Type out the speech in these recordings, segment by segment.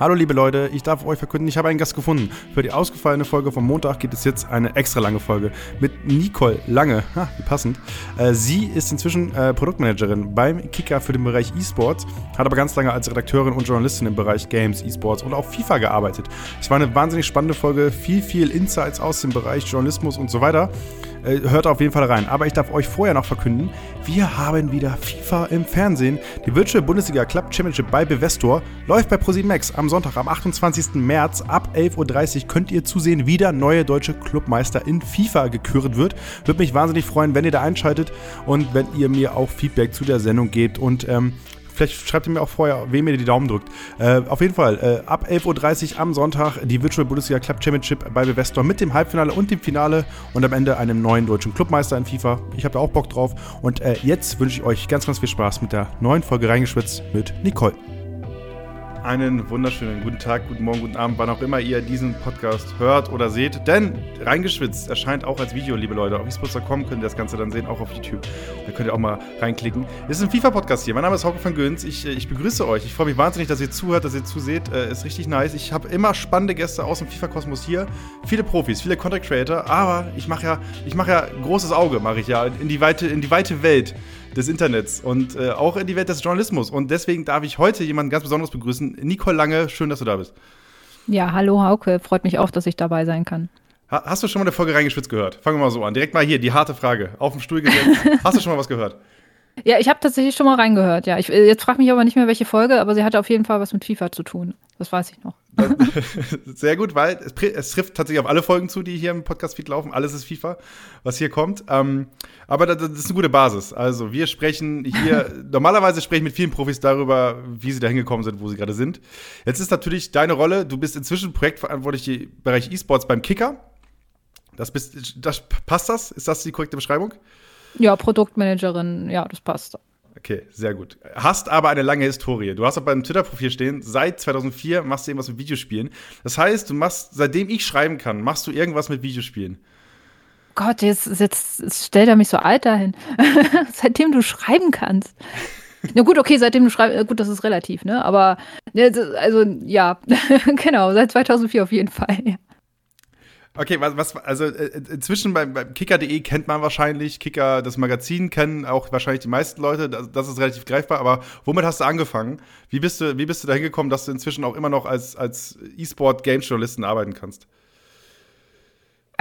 Hallo liebe Leute, ich darf euch verkünden, ich habe einen Gast gefunden. Für die ausgefallene Folge vom Montag gibt es jetzt eine extra lange Folge mit Nicole Lange. Ha, wie passend. Äh, sie ist inzwischen äh, Produktmanagerin beim Kicker für den Bereich E-Sports, hat aber ganz lange als Redakteurin und Journalistin im Bereich Games, E-Sports und auch FIFA gearbeitet. Es war eine wahnsinnig spannende Folge, viel, viel Insights aus dem Bereich Journalismus und so weiter. Äh, hört auf jeden Fall rein. Aber ich darf euch vorher noch verkünden, wir haben wieder FIFA im Fernsehen. Die Virtual Bundesliga Club Championship bei Bevestor läuft bei ProSiebenMax am Sonntag, am 28. März ab 11.30 Uhr könnt ihr zusehen, wie der neue deutsche Clubmeister in FIFA gekürt wird. Würde mich wahnsinnig freuen, wenn ihr da einschaltet und wenn ihr mir auch Feedback zu der Sendung gebt. Und ähm, Vielleicht schreibt ihr mir auch vorher, wem ihr die Daumen drückt. Äh, auf jeden Fall, äh, ab 11.30 Uhr am Sonntag die Virtual Bundesliga Club Championship bei Bevestor mit dem Halbfinale und dem Finale und am Ende einem neuen deutschen Clubmeister in FIFA. Ich habe da auch Bock drauf. Und äh, jetzt wünsche ich euch ganz, ganz viel Spaß mit der neuen Folge Reingeschwitzt mit Nicole. Einen wunderschönen guten Tag, guten Morgen, guten Abend, wann auch immer ihr diesen Podcast hört oder seht. Denn Reingeschwitzt erscheint auch als Video, liebe Leute. Auf esports.com könnt ihr das Ganze dann sehen, auch auf YouTube. Da könnt ihr auch mal reinklicken. Es ist ein FIFA-Podcast hier. Mein Name ist Hauke von Göns. Ich, äh, ich begrüße euch. Ich freue mich wahnsinnig, dass ihr zuhört, dass ihr zuseht. Äh, ist richtig nice. Ich habe immer spannende Gäste aus dem FIFA-Kosmos hier. Viele Profis, viele Content Creator. Aber ich mache ja, ich ja großes Auge, mache ich ja in die weite, in die weite Welt des Internets und äh, auch in die Welt des Journalismus. Und deswegen darf ich heute jemanden ganz Besonderes begrüßen. Nicole Lange, schön, dass du da bist. Ja, hallo Hauke, freut mich auch, dass ich dabei sein kann. Ha hast du schon mal eine Folge reingeschwitzt gehört? Fangen wir mal so an. Direkt mal hier, die harte Frage. Auf dem Stuhl gesetzt. hast du schon mal was gehört? Ja, ich habe tatsächlich schon mal reingehört, ja. Ich, äh, jetzt frage mich aber nicht mehr, welche Folge, aber sie hatte auf jeden Fall was mit FIFA zu tun. Das weiß ich noch. Sehr gut, weil es, es, trifft tatsächlich auf alle Folgen zu, die hier im Podcast-Feed laufen. Alles ist FIFA, was hier kommt. Ähm, aber das, das, ist eine gute Basis. Also wir sprechen hier, normalerweise sprechen mit vielen Profis darüber, wie sie da hingekommen sind, wo sie gerade sind. Jetzt ist natürlich deine Rolle, du bist inzwischen projektverantwortlich im Bereich E-Sports beim Kicker. Das bist, das, passt das? Ist das die korrekte Beschreibung? Ja, Produktmanagerin, ja, das passt. Okay, sehr gut. Hast aber eine lange Historie. Du hast auch beim Twitter-Profil stehen, seit 2004 machst du irgendwas mit Videospielen. Das heißt, du machst, seitdem ich schreiben kann, machst du irgendwas mit Videospielen. Gott, jetzt, jetzt, jetzt stellt er mich so alt dahin. seitdem du schreiben kannst. Na gut, okay, seitdem du schreibst, äh, gut, das ist relativ, ne? Aber, also, ja, genau, seit 2004 auf jeden Fall, ja. Okay, was, was also äh, inzwischen beim, beim Kicker.de kennt man wahrscheinlich, Kicker, das Magazin kennen auch wahrscheinlich die meisten Leute, das, das, ist relativ greifbar, aber womit hast du angefangen? Wie bist du, wie bist du da hingekommen, dass du inzwischen auch immer noch als, als E-Sport-Games-Journalisten arbeiten kannst?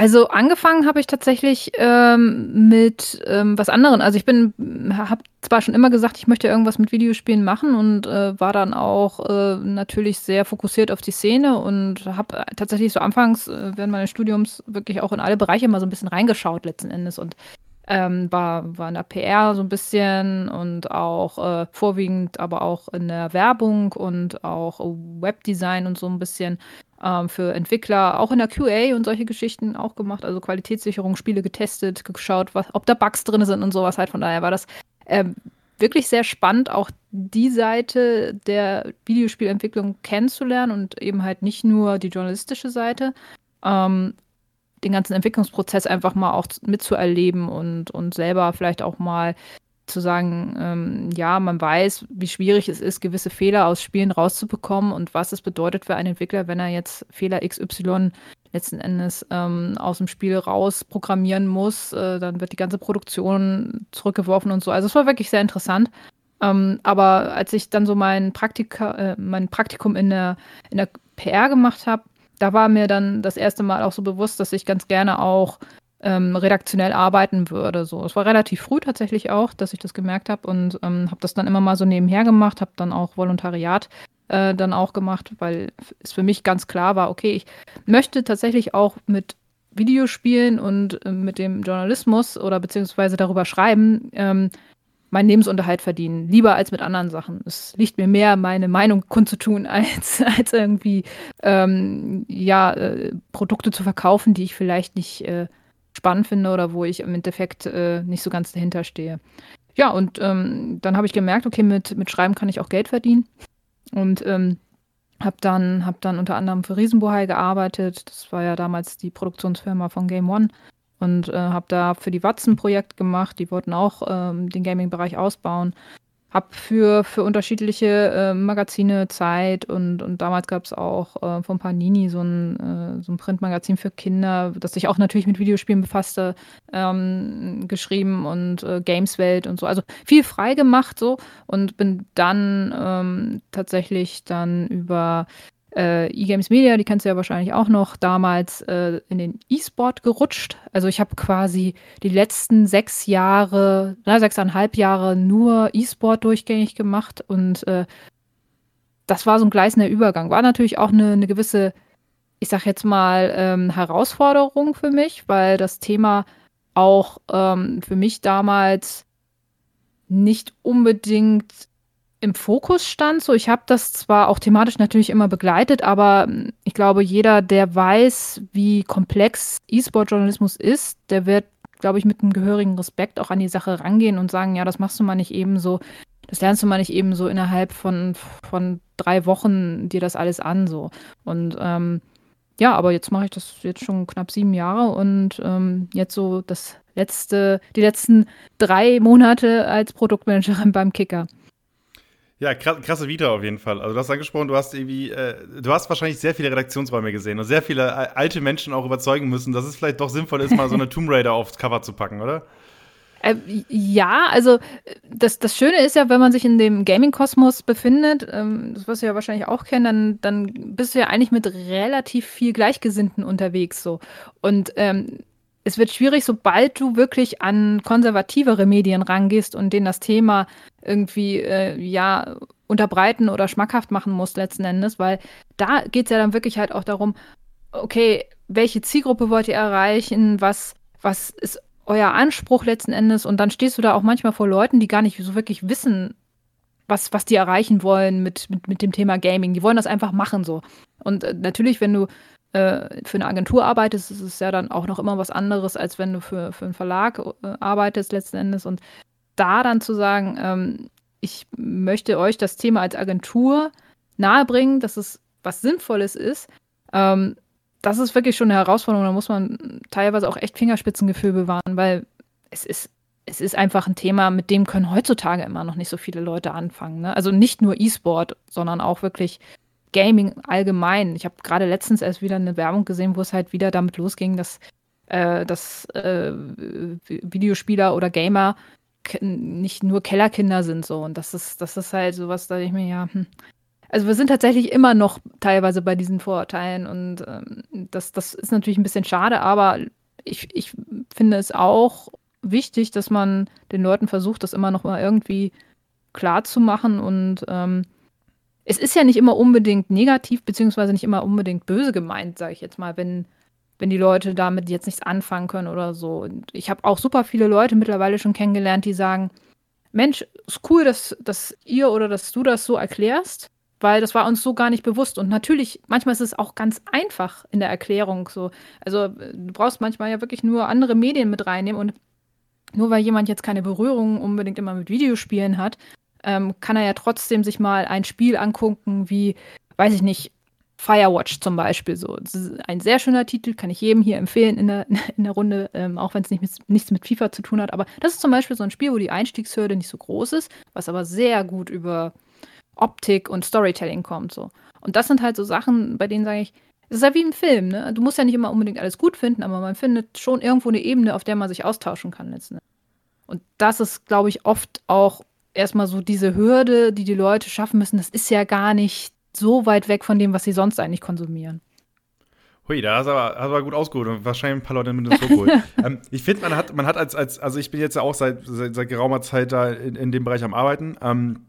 Also angefangen habe ich tatsächlich ähm, mit ähm, was anderem. Also ich bin, habe zwar schon immer gesagt, ich möchte irgendwas mit Videospielen machen und äh, war dann auch äh, natürlich sehr fokussiert auf die Szene und habe tatsächlich so anfangs äh, während meines Studiums wirklich auch in alle Bereiche mal so ein bisschen reingeschaut letzten Endes und ähm, war, war in der PR so ein bisschen und auch äh, vorwiegend aber auch in der Werbung und auch Webdesign und so ein bisschen ähm, für Entwickler, auch in der QA und solche Geschichten auch gemacht, also Qualitätssicherung, Spiele getestet, geschaut, was, ob da Bugs drin sind und sowas halt. Von daher war das ähm, wirklich sehr spannend, auch die Seite der Videospielentwicklung kennenzulernen und eben halt nicht nur die journalistische Seite. Ähm, den ganzen Entwicklungsprozess einfach mal auch mitzuerleben und, und selber vielleicht auch mal zu sagen, ähm, ja, man weiß, wie schwierig es ist, gewisse Fehler aus Spielen rauszubekommen und was es bedeutet für einen Entwickler, wenn er jetzt Fehler XY letzten Endes ähm, aus dem Spiel raus programmieren muss, äh, dann wird die ganze Produktion zurückgeworfen und so. Also es war wirklich sehr interessant. Ähm, aber als ich dann so mein, Praktika, äh, mein Praktikum in der, in der PR gemacht habe, da war mir dann das erste Mal auch so bewusst, dass ich ganz gerne auch ähm, redaktionell arbeiten würde. So, es war relativ früh tatsächlich auch, dass ich das gemerkt habe und ähm, habe das dann immer mal so nebenher gemacht, habe dann auch Volontariat äh, dann auch gemacht, weil es für mich ganz klar war, okay, ich möchte tatsächlich auch mit Videospielen und äh, mit dem Journalismus oder beziehungsweise darüber schreiben, ähm, meinen Lebensunterhalt verdienen, lieber als mit anderen Sachen. Es liegt mir mehr, meine Meinung kundzutun, als, als irgendwie ähm, ja, äh, Produkte zu verkaufen, die ich vielleicht nicht äh, spannend finde oder wo ich im Endeffekt äh, nicht so ganz dahinter stehe. Ja, und ähm, dann habe ich gemerkt, okay, mit, mit Schreiben kann ich auch Geld verdienen. Und ähm, habe dann, hab dann unter anderem für Riesenbohai gearbeitet. Das war ja damals die Produktionsfirma von Game One. Und äh, habe da für die Watson Projekt gemacht. Die wollten auch ähm, den Gaming-Bereich ausbauen. Habe für, für unterschiedliche äh, Magazine Zeit und, und damals gab es auch äh, von Panini so ein, äh, so ein Printmagazin für Kinder, das sich auch natürlich mit Videospielen befasste, ähm, geschrieben und äh, Gameswelt und so. Also viel frei gemacht so und bin dann ähm, tatsächlich dann über äh, E-Games Media, die kennst du ja wahrscheinlich auch noch, damals äh, in den E-Sport gerutscht. Also ich habe quasi die letzten sechs Jahre, na, sechseinhalb Jahre nur E-Sport durchgängig gemacht und äh, das war so ein gleißender Übergang. War natürlich auch eine, eine gewisse, ich sag jetzt mal, ähm, Herausforderung für mich, weil das Thema auch ähm, für mich damals nicht unbedingt im Fokus stand. So, ich habe das zwar auch thematisch natürlich immer begleitet, aber hm, ich glaube, jeder, der weiß, wie komplex E-Sport-Journalismus ist, der wird, glaube ich, mit einem gehörigen Respekt auch an die Sache rangehen und sagen, ja, das machst du mal nicht eben so, das lernst du mal nicht eben so innerhalb von, von drei Wochen dir das alles an. So. Und ähm, ja, aber jetzt mache ich das jetzt schon knapp sieben Jahre und ähm, jetzt so das letzte, die letzten drei Monate als Produktmanagerin beim Kicker. Ja, krasse Vita auf jeden Fall. Also du hast angesprochen, du hast irgendwie, äh, du hast wahrscheinlich sehr viele Redaktionsräume gesehen und sehr viele äh, alte Menschen auch überzeugen müssen, dass es vielleicht doch sinnvoll ist, mal so eine Tomb Raider aufs Cover zu packen, oder? Äh, ja, also das, das Schöne ist ja, wenn man sich in dem Gaming-Kosmos befindet, ähm, das wirst du ja wahrscheinlich auch kennen, dann, dann bist du ja eigentlich mit relativ viel Gleichgesinnten unterwegs so. Und ähm, es wird schwierig, sobald du wirklich an konservativere Medien rangehst und denen das Thema irgendwie äh, ja unterbreiten oder schmackhaft machen musst letzten Endes, weil da geht es ja dann wirklich halt auch darum, okay, welche Zielgruppe wollt ihr erreichen, was, was ist euer Anspruch letzten Endes und dann stehst du da auch manchmal vor Leuten, die gar nicht so wirklich wissen, was, was die erreichen wollen mit, mit, mit dem Thema Gaming. Die wollen das einfach machen so. Und äh, natürlich, wenn du äh, für eine Agentur arbeitest, ist es ja dann auch noch immer was anderes, als wenn du für, für einen Verlag äh, arbeitest letzten Endes. Und da dann zu sagen, ähm, ich möchte euch das Thema als Agentur nahebringen, dass es was Sinnvolles ist, ähm, das ist wirklich schon eine Herausforderung. Da muss man teilweise auch echt Fingerspitzengefühl bewahren, weil es ist, es ist einfach ein Thema, mit dem können heutzutage immer noch nicht so viele Leute anfangen. Ne? Also nicht nur E-Sport, sondern auch wirklich Gaming allgemein. Ich habe gerade letztens erst wieder eine Werbung gesehen, wo es halt wieder damit losging, dass, äh, dass äh, Videospieler oder Gamer nicht nur Kellerkinder sind so. Und das ist, das ist halt sowas, da ich mir ja, hm. Also wir sind tatsächlich immer noch teilweise bei diesen Vorurteilen und ähm, das, das ist natürlich ein bisschen schade, aber ich, ich finde es auch wichtig, dass man den Leuten versucht, das immer noch mal irgendwie klar zu machen und ähm, es ist ja nicht immer unbedingt negativ, beziehungsweise nicht immer unbedingt böse gemeint, sage ich jetzt mal, wenn, wenn die Leute damit jetzt nichts anfangen können oder so. Und ich habe auch super viele Leute mittlerweile schon kennengelernt, die sagen, Mensch, ist cool, dass, dass ihr oder dass du das so erklärst, weil das war uns so gar nicht bewusst. Und natürlich, manchmal ist es auch ganz einfach in der Erklärung so. Also du brauchst manchmal ja wirklich nur andere Medien mit reinnehmen und nur weil jemand jetzt keine Berührung unbedingt immer mit Videospielen hat, ähm, kann er ja trotzdem sich mal ein Spiel angucken, wie, weiß ich nicht, Firewatch zum Beispiel. So. Ein sehr schöner Titel, kann ich jedem hier empfehlen in der, in der Runde, ähm, auch wenn es nicht nichts mit FIFA zu tun hat. Aber das ist zum Beispiel so ein Spiel, wo die Einstiegshürde nicht so groß ist, was aber sehr gut über Optik und Storytelling kommt. So. Und das sind halt so Sachen, bei denen sage ich, es ist ja wie ein Film, ne? Du musst ja nicht immer unbedingt alles gut finden, aber man findet schon irgendwo eine Ebene, auf der man sich austauschen kann letzten Endes. Und das ist, glaube ich, oft auch erstmal so diese Hürde, die die Leute schaffen müssen, das ist ja gar nicht so weit weg von dem, was sie sonst eigentlich konsumieren. Hui, da hast du aber, hast aber gut ausgeholt und wahrscheinlich ein paar Leute mit ins Boot ähm, Ich finde, man hat, man hat als, als, also ich bin jetzt ja auch seit, seit, seit geraumer Zeit da in, in dem Bereich am Arbeiten. Ähm,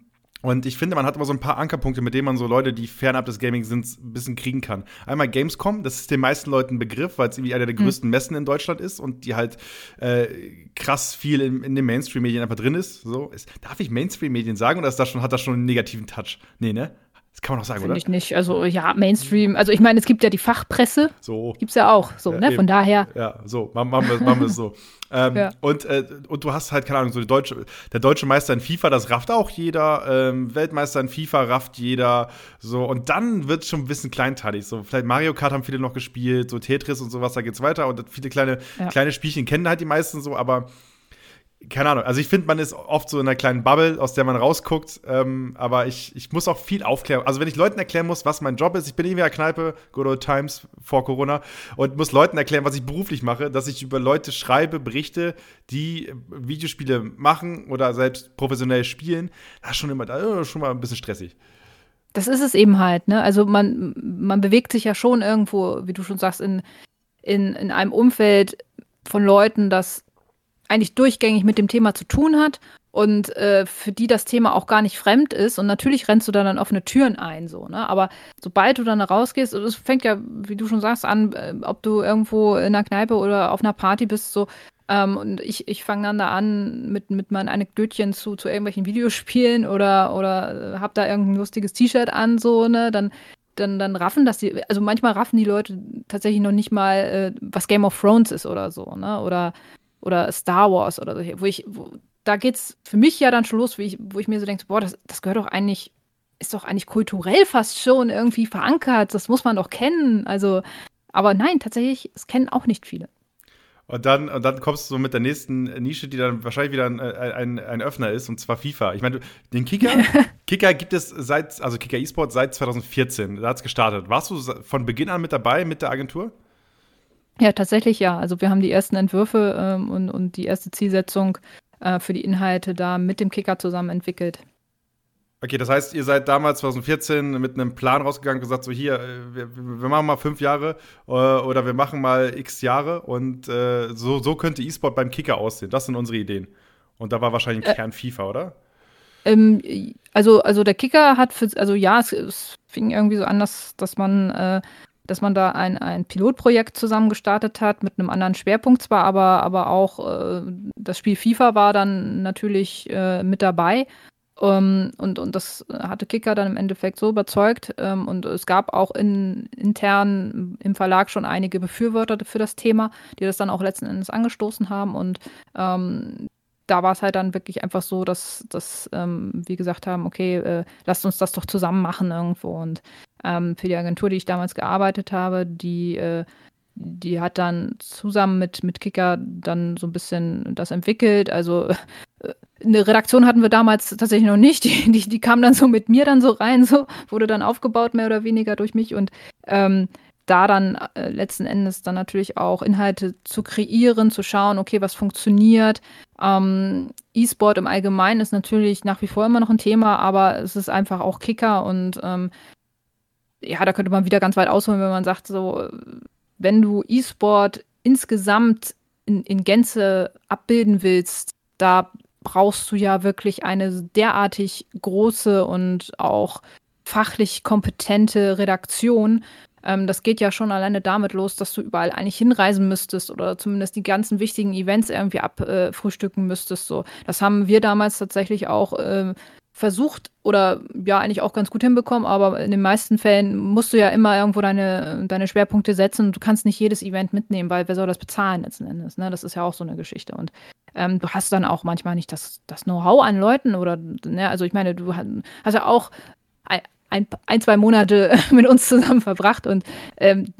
und ich finde, man hat immer so ein paar Ankerpunkte, mit denen man so Leute, die fernab des Gaming sind, ein bisschen kriegen kann. Einmal Gamescom, das ist den meisten Leuten ein Begriff, weil es irgendwie einer der hm. größten Messen in Deutschland ist und die halt äh, krass viel in, in den Mainstream-Medien einfach drin ist. So, ist darf ich Mainstream-Medien sagen oder ist das schon, hat das schon einen negativen Touch? Nee, ne? Das kann man auch sagen, Find oder? ich nicht. Also ja, Mainstream. Also ich meine, es gibt ja die Fachpresse. So. Gibt's ja auch. So, ja, ne? Von daher. Ja, so. Machen wir, machen wir es so. ähm, ja. und, äh, und du hast halt, keine Ahnung, so die deutsche, der deutsche Meister in FIFA, das rafft auch jeder. Ähm, Weltmeister in FIFA rafft jeder. So. Und dann wird es schon ein bisschen kleinteilig. So, vielleicht Mario Kart haben viele noch gespielt, so Tetris und sowas, da geht's weiter. Und viele kleine, ja. kleine Spielchen kennen halt die meisten so, aber keine Ahnung, also ich finde, man ist oft so in einer kleinen Bubble, aus der man rausguckt, ähm, aber ich, ich muss auch viel aufklären. Also wenn ich Leuten erklären muss, was mein Job ist, ich bin in der Kneipe, Good Old Times vor Corona, und muss Leuten erklären, was ich beruflich mache, dass ich über Leute schreibe, berichte, die Videospiele machen oder selbst professionell spielen, das ist schon immer, das schon mal ein bisschen stressig. Das ist es eben halt, ne? Also man, man bewegt sich ja schon irgendwo, wie du schon sagst, in, in, in einem Umfeld von Leuten, das eigentlich durchgängig mit dem Thema zu tun hat und äh, für die das Thema auch gar nicht fremd ist. Und natürlich rennst du da dann offene Türen ein, so, ne? Aber sobald du dann rausgehst, es fängt ja, wie du schon sagst, an, äh, ob du irgendwo in einer Kneipe oder auf einer Party bist, so, ähm, und ich, ich fange dann da an mit, mit meinen Anekdötchen zu, zu irgendwelchen Videospielen oder, oder äh, hab da irgendein lustiges T-Shirt an, so, ne? Dann, dann, dann raffen das die, also manchmal raffen die Leute tatsächlich noch nicht mal, äh, was Game of Thrones ist oder so, ne? Oder oder Star Wars oder so, wo ich, wo, da geht's für mich ja dann schon los, wo ich, wo ich mir so denke, boah, das, das gehört doch eigentlich, ist doch eigentlich kulturell fast schon irgendwie verankert, das muss man doch kennen. Also, aber nein, tatsächlich, es kennen auch nicht viele. Und dann, und dann kommst du mit der nächsten Nische, die dann wahrscheinlich wieder ein, ein, ein Öffner ist, und zwar FIFA. Ich meine, den Kicker, Kicker gibt es seit, also Kicker eSport seit 2014. Da hat es gestartet. Warst du von Beginn an mit dabei mit der Agentur? Ja, tatsächlich ja. Also wir haben die ersten Entwürfe ähm, und, und die erste Zielsetzung äh, für die Inhalte da mit dem Kicker zusammen entwickelt. Okay, das heißt, ihr seid damals 2014 mit einem Plan rausgegangen und gesagt, so hier, äh, wir, wir machen mal fünf Jahre äh, oder wir machen mal x Jahre und äh, so, so könnte E-Sport beim Kicker aussehen. Das sind unsere Ideen. Und da war wahrscheinlich ein äh, Kern FIFA, oder? Ähm, also, also der Kicker hat für, also ja, es, es fing irgendwie so an, dass, dass man äh, dass man da ein, ein Pilotprojekt zusammen gestartet hat, mit einem anderen Schwerpunkt zwar, aber, aber auch äh, das Spiel FIFA war dann natürlich äh, mit dabei. Ähm, und, und das hatte Kicker dann im Endeffekt so überzeugt. Ähm, und es gab auch in, intern im Verlag schon einige Befürworter für das Thema, die das dann auch letzten Endes angestoßen haben. Und ähm, da war es halt dann wirklich einfach so, dass, dass ähm, wir gesagt haben, okay, äh, lasst uns das doch zusammen machen irgendwo. Und ähm, für die Agentur, die ich damals gearbeitet habe, die, äh, die hat dann zusammen mit, mit Kicker dann so ein bisschen das entwickelt. Also äh, eine Redaktion hatten wir damals tatsächlich noch nicht. Die, die, die kam dann so mit mir dann so rein, so wurde dann aufgebaut, mehr oder weniger durch mich. Und ähm, da dann äh, letzten Endes dann natürlich auch Inhalte zu kreieren, zu schauen, okay, was funktioniert. Ähm, E-Sport im Allgemeinen ist natürlich nach wie vor immer noch ein Thema, aber es ist einfach auch Kicker und ähm, ja, da könnte man wieder ganz weit ausholen, wenn man sagt, so, wenn du E-Sport insgesamt in, in Gänze abbilden willst, da brauchst du ja wirklich eine derartig große und auch fachlich kompetente Redaktion. Ähm, das geht ja schon alleine damit los, dass du überall eigentlich hinreisen müsstest oder zumindest die ganzen wichtigen Events irgendwie abfrühstücken äh, müsstest. So, das haben wir damals tatsächlich auch äh, versucht oder ja eigentlich auch ganz gut hinbekommen, aber in den meisten Fällen musst du ja immer irgendwo deine, deine Schwerpunkte setzen und du kannst nicht jedes Event mitnehmen, weil wer soll das bezahlen letzten Endes? Ne? Das ist ja auch so eine Geschichte. Und ähm, du hast dann auch manchmal nicht das, das Know-how an Leuten oder, ne, also ich meine, du hast ja auch ein, ein, zwei Monate mit uns zusammen verbracht und ähm,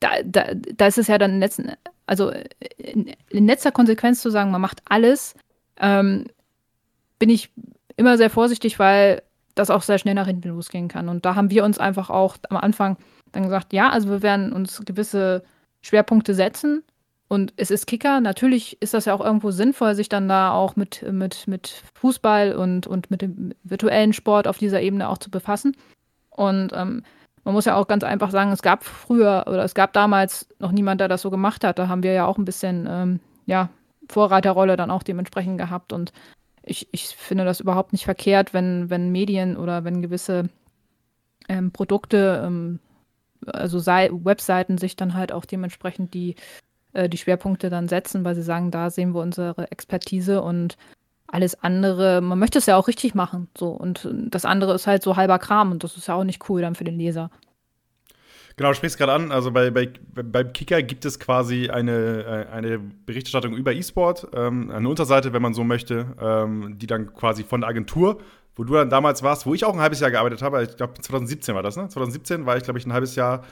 da, da, da ist es ja dann letzten, also in, in letzter Konsequenz zu sagen, man macht alles, ähm, bin ich immer sehr vorsichtig, weil das auch sehr schnell nach hinten losgehen kann. Und da haben wir uns einfach auch am Anfang dann gesagt, ja, also wir werden uns gewisse Schwerpunkte setzen. Und es ist Kicker. Natürlich ist das ja auch irgendwo sinnvoll, sich dann da auch mit, mit, mit Fußball und, und mit dem virtuellen Sport auf dieser Ebene auch zu befassen. Und ähm, man muss ja auch ganz einfach sagen, es gab früher oder es gab damals noch niemand, der das so gemacht hat. Da haben wir ja auch ein bisschen, ähm, ja, Vorreiterrolle dann auch dementsprechend gehabt. Und ich, ich finde das überhaupt nicht verkehrt, wenn, wenn Medien oder wenn gewisse ähm, Produkte, ähm, also sei, Webseiten sich dann halt auch dementsprechend die, äh, die Schwerpunkte dann setzen, weil sie sagen, da sehen wir unsere Expertise und alles andere, man möchte es ja auch richtig machen. So. Und das andere ist halt so halber Kram und das ist ja auch nicht cool dann für den Leser. Genau, du sprichst gerade an, also bei, bei, beim Kicker gibt es quasi eine, äh, eine Berichterstattung über E-Sport, ähm, eine Unterseite, wenn man so möchte, ähm, die dann quasi von der Agentur, wo du dann damals warst, wo ich auch ein halbes Jahr gearbeitet habe, ich glaube 2017 war das, ne? 2017 war ich, glaube ich, ein halbes Jahr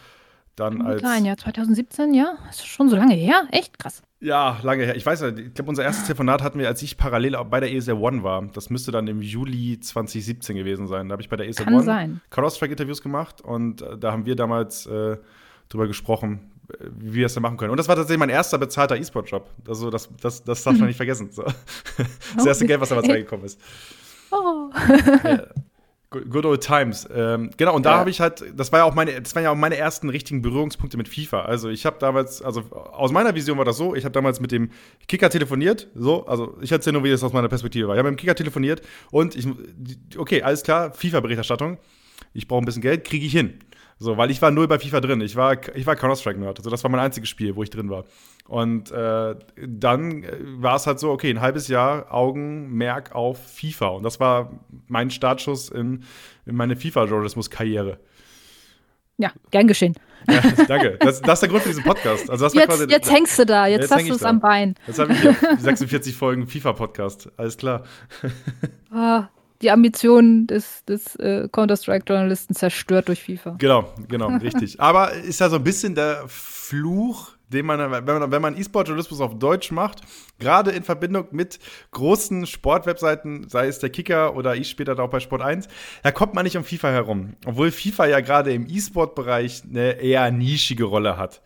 dann als. Klein, ja, 2017, ja. Ist schon so lange her. Echt krass. Ja, lange her. Ich weiß nicht, ich glaube, unser erstes Telefonat hatten wir, als ich parallel bei der ESL One war. Das müsste dann im Juli 2017 gewesen sein. Da habe ich bei der ESL Kann One sein. Cross-Track-Interviews gemacht und äh, da haben wir damals äh, drüber gesprochen, äh, wie wir es denn machen können. Und das war tatsächlich mein erster bezahlter E-Sport-Job. Also, das, das, das darf man nicht vergessen. So. Das erste Geld, was damals reingekommen ist. Oh. Ja. Good old times. Ähm, genau, und da Ja. habe ich halt, das war ja auch meine, das waren ja auch meine ersten richtigen Berührungspunkte mit FIFA. Also ich habe damals, also aus meiner Vision war das so, ich habe damals mit dem Kicker telefoniert, so, also ich erzähle nur, wie das aus meiner Perspektive war. Ich habe mit dem Kicker telefoniert und ich, okay, alles klar, FIFA-Berichterstattung, ich brauche ein bisschen Geld, kriege ich hin. So, weil ich war null bei FIFA drin. Ich war, ich war Counter-Strike-Nerd. Also das war mein einziges Spiel, wo ich drin war. Und äh, dann äh, war es halt so, okay, ein halbes Jahr Augenmerk auf FIFA. Und das war mein Startschuss in, in meine FIFA-Journalismus-Karriere. Ja, gern geschehen. Ja, danke. Das, das ist der Grund für diesen Podcast. Also das Jetzt, quasi, jetzt hängst du da, jetzt, Jetzt hast du es am Bein. Jetzt habe ich hier 46 Folgen FIFA-Podcast. Alles klar. Ah, die Ambitionen des, des äh, Counter-Strike-Journalisten zerstört durch FIFA. Genau, genau, richtig. Aber ist ja so ein bisschen der Fluch, den man, wenn man, wenn man E-Sport-Journalismus auf Deutsch macht, gerade in Verbindung mit großen Sportwebseiten, sei es der Kicker oder ich später auch bei Sport 1, da kommt man nicht um FIFA herum. Obwohl FIFA ja gerade im E-Sport-Bereich eine eher nischige Rolle hat.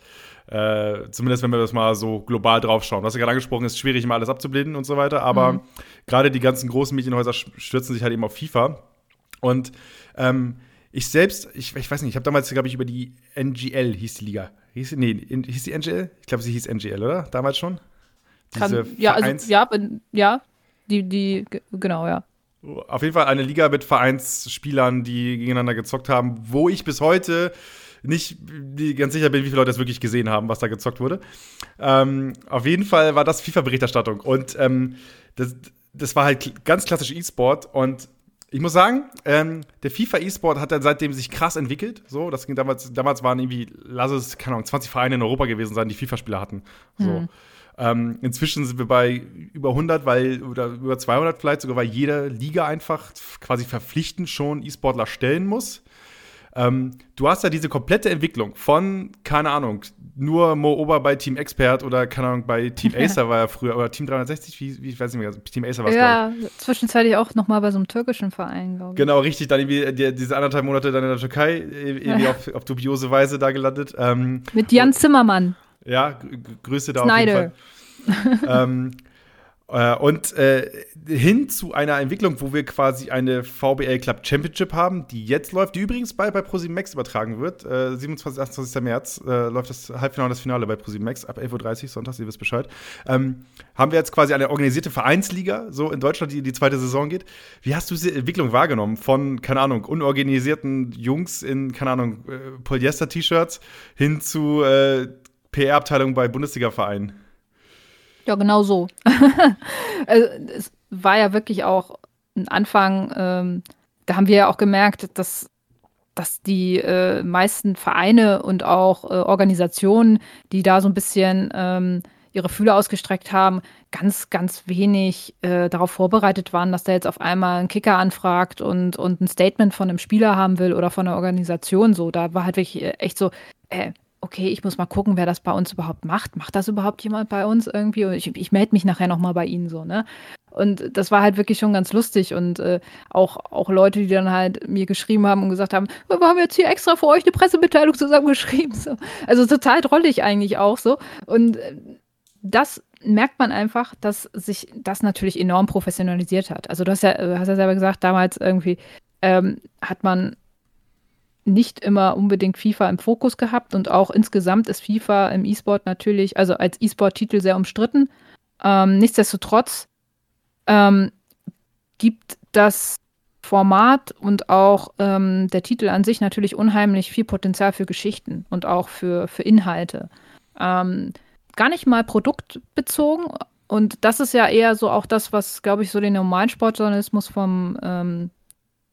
Äh, zumindest wenn wir das mal so global draufschauen. Du hast ja gerade angesprochen, es ist schwierig, immer alles abzubilden und so weiter, aber gerade die ganzen großen Medienhäuser stürzen sich halt eben auf FIFA. Und ähm, ich selbst, ich, ich weiß nicht, ich habe damals, glaube ich, über die NGL hieß die Liga. Hieß, sie- nee, in, hieß die NGL? Ich glaube, sie hieß NGL, oder? Damals schon? Kann, ja, also, ja, ja, die, die, ge- genau, ja. Auf jeden Fall eine Liga mit Vereinsspielern, die gegeneinander gezockt haben, wo ich bis heute nicht ganz sicher bin, wie viele Leute das wirklich gesehen haben, was da gezockt wurde. Ähm, auf jeden Fall war das FIFA-Berichterstattung. Und ähm, das, das war halt ganz klassisch E-Sport. Und ich muss sagen, ähm, der FIFA-E-Sport hat dann seitdem sich krass entwickelt. So, das ging damals, damals waren irgendwie, lass es, keine Ahnung, 20 Vereine in Europa gewesen sein, die FIFA-Spieler hatten. So. Ähm, inzwischen sind wir bei über 100, weil, oder über 200 vielleicht sogar, weil jede Liga einfach quasi verpflichtend schon E-Sportler stellen muss. Ähm, du hast ja diese komplette Entwicklung von, keine Ahnung, nur Mo Ober bei Team Expert oder, keine Ahnung, bei Team Acer war ja früher, oder Team 360, wie, wie ich weiß nicht mehr, Team Acer war es. Ja, zwischenzeitlich auch noch mal bei so einem türkischen Verein, glaube ich. Genau, richtig. Dann irgendwie die, diese anderthalb Monate dann in der Türkei, äh, irgendwie auf, auf dubiose Weise da gelandet. Ähm, Mit Jan Zimmermann. ja, gr- gr- Grüße da Snyder. auf jeden Fall. ähm, äh, und äh, hin zu einer Entwicklung, wo wir quasi eine VBL Club Championship haben, die jetzt läuft, die übrigens bei, bei ProSieben Max übertragen wird. Äh, 27, 28. März äh, läuft das Halbfinale und das Finale bei ProSieben Max ab 11.30 Uhr sonntags, ihr wisst Bescheid. Ähm, haben wir jetzt quasi eine organisierte Vereinsliga, so in Deutschland, die in die zweite Saison geht. Wie hast du diese Entwicklung wahrgenommen von, keine Ahnung, unorganisierten Jungs in, keine Ahnung, äh, Polyester-T-Shirts hin zu äh, PR-Abteilung bei Bundesliga-Vereinen? Ja, genau so. also, es war ja wirklich auch ein Anfang, ähm, da haben wir ja auch gemerkt, dass, dass die äh, meisten Vereine und auch äh, Organisationen, die da so ein bisschen ähm, ihre Fühler ausgestreckt haben, ganz, ganz wenig äh, darauf vorbereitet waren, dass da jetzt auf einmal ein Kicker anfragt und, und ein Statement von einem Spieler haben will oder von einer Organisation. So, da war halt wirklich äh, echt so, äh, okay, ich muss mal gucken, wer das bei uns überhaupt macht. Macht das überhaupt jemand bei uns irgendwie? Und ich, ich melde mich nachher nochmal bei Ihnen so, ne? Und das war halt wirklich schon ganz lustig. Und äh, auch, auch Leute, die dann halt mir geschrieben haben und gesagt haben, wir haben jetzt hier extra für euch eine Pressemitteilung zusammengeschrieben. So. Also total drollig eigentlich auch so. Und äh, das merkt man einfach, dass sich das natürlich enorm professionalisiert hat. Also du hast ja, äh, hast ja selber gesagt, damals irgendwie ähm, hat man nicht immer unbedingt FIFA im Fokus gehabt und auch insgesamt ist FIFA im E-Sport natürlich, also als E-Sport-Titel sehr umstritten. Ähm, nichtsdestotrotz ähm, gibt das Format und auch ähm, der Titel an sich natürlich unheimlich viel Potenzial für Geschichten und auch für, für Inhalte. Ähm, gar nicht mal produktbezogen. Und das ist ja eher so auch das, was, glaube ich, so den normalen Sportjournalismus vom, ähm,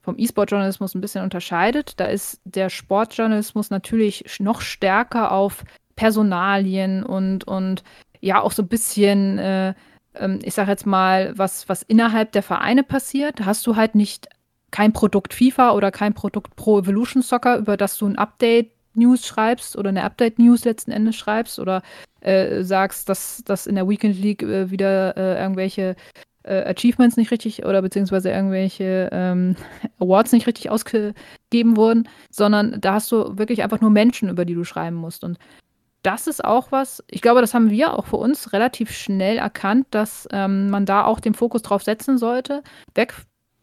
vom E-Sport-Journalismus ein bisschen unterscheidet. Da ist der Sportjournalismus natürlich noch stärker auf Personalien und, und ja auch so ein bisschen, äh, ähm, ich sag jetzt mal, was, was innerhalb der Vereine passiert. Hast du halt nicht kein Produkt FIFA oder kein Produkt Pro Evolution Soccer, über das du ein Update News schreibst oder eine Update-News letzten Endes schreibst oder äh, sagst, dass, dass in der Weekend League äh, wieder äh, irgendwelche äh, Achievements nicht richtig oder beziehungsweise irgendwelche ähm, Awards nicht richtig ausgegeben wurden, sondern da hast du wirklich einfach nur Menschen, über die du schreiben musst. Und das ist auch was, ich glaube, das haben wir auch für uns relativ schnell erkannt, dass ähm, man da auch den Fokus drauf setzen sollte. Weg,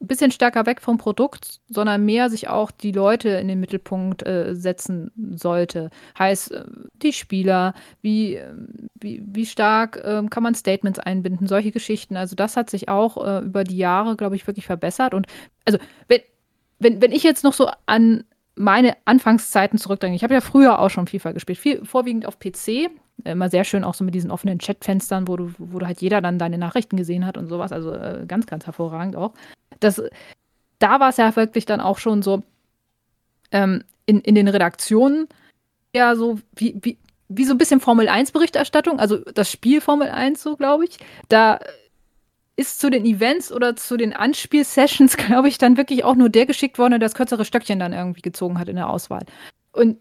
ein bisschen stärker weg vom Produkt, sondern mehr sich auch die Leute in den Mittelpunkt äh, setzen sollte. Heißt, äh, die Spieler, wie, äh, wie, wie stark äh, kann man Statements einbinden, solche Geschichten. Also das hat sich auch äh, über die Jahre, glaube ich, wirklich verbessert. Und also wenn, wenn, wenn ich jetzt noch so an meine Anfangszeiten zurückdenke. Ich habe ja früher auch schon FIFA gespielt, viel, vorwiegend auf PC. Immer sehr schön auch so mit diesen offenen Chatfenstern, wo du, wo du halt jeder dann deine Nachrichten gesehen hat und sowas. Also äh, ganz, ganz hervorragend auch. Das, da war es ja wirklich dann auch schon so ähm, in, in den Redaktionen ja so wie, wie, wie so ein bisschen Formel 1-Berichterstattung, also das Spiel Formel 1, so glaube ich. Da ist zu den Events oder zu den Anspielsessions, glaube ich, dann wirklich auch nur der geschickt worden, der das kürzere Stöckchen dann irgendwie gezogen hat in der Auswahl. Und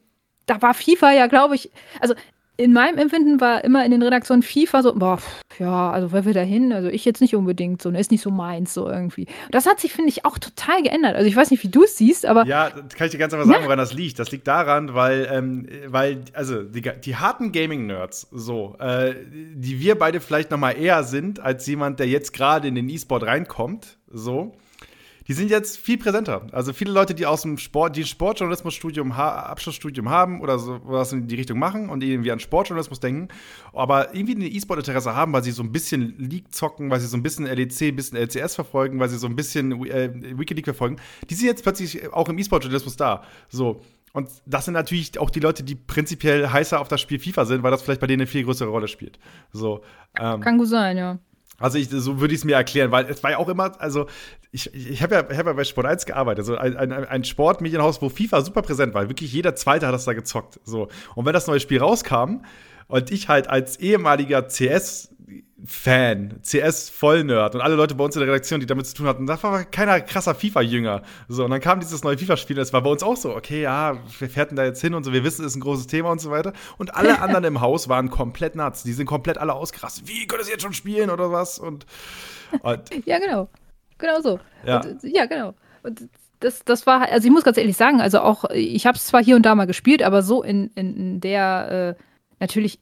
da war FIFA ja, glaube ich, also in meinem Empfinden war immer in den Redaktionen FIFA so, boah, ja, also wer will da hin? Also ich jetzt nicht unbedingt so, ne, ist nicht so meins so irgendwie. Das hat sich, finde ich, auch total geändert. Also ich weiß nicht, wie du es siehst, aber. Ja, kann ich dir ganz einfach sagen, woran das liegt. Das liegt daran, weil, ähm, weil also die, die harten Gaming-Nerds, so, äh, die wir beide vielleicht noch mal eher sind, als jemand, der jetzt gerade in den E-Sport reinkommt, so die sind jetzt viel präsenter. Also viele Leute, die aus dem Sport, die ein Sportjournalismusstudium, Abschlussstudium haben oder so was in die Richtung machen und irgendwie an Sportjournalismus denken, aber irgendwie ein E-Sport-Interesse haben, weil sie so ein bisschen League zocken, weil sie so ein bisschen LEC, ein bisschen LCS verfolgen, weil sie so ein bisschen äh, Wikileague verfolgen, die sind jetzt plötzlich auch im E-Sport-Journalismus da. So. Und das sind natürlich auch die Leute, die prinzipiell heißer auf das Spiel FIFA sind, weil das vielleicht bei denen eine viel größere Rolle spielt. So, ähm, Kann gut sein, ja. Also ich, so würde ich es mir erklären, weil es war ja auch immer, also ich, ich habe ja, hab ja bei Sport 1 gearbeitet, also ein, ein, ein Sportmedienhaus, wo FIFA super präsent war. Wirklich jeder Zweite hat das da gezockt. So. Und wenn das neue Spiel rauskam und ich halt als ehemaliger CS Fan, CS-Vollnerd und alle Leute bei uns in der Redaktion, die damit zu tun hatten. Da war keiner krasser FIFA-Jünger. So, und dann kam dieses neue FIFA-Spiel, das war bei uns auch so, okay, ja, wir fährten da jetzt hin und so, wir wissen, es ist ein großes Thema und so weiter. Und alle anderen im Haus waren komplett nuts. Die sind komplett alle ausgerastet. Wie, könnt ihr jetzt schon spielen oder was? Und, und ja, genau. Genau so. Ja, und, ja genau. Und das, das war, also ich muss ganz ehrlich sagen, also auch, ich habe es zwar hier und da mal gespielt, aber so in, in, in der, äh, natürlich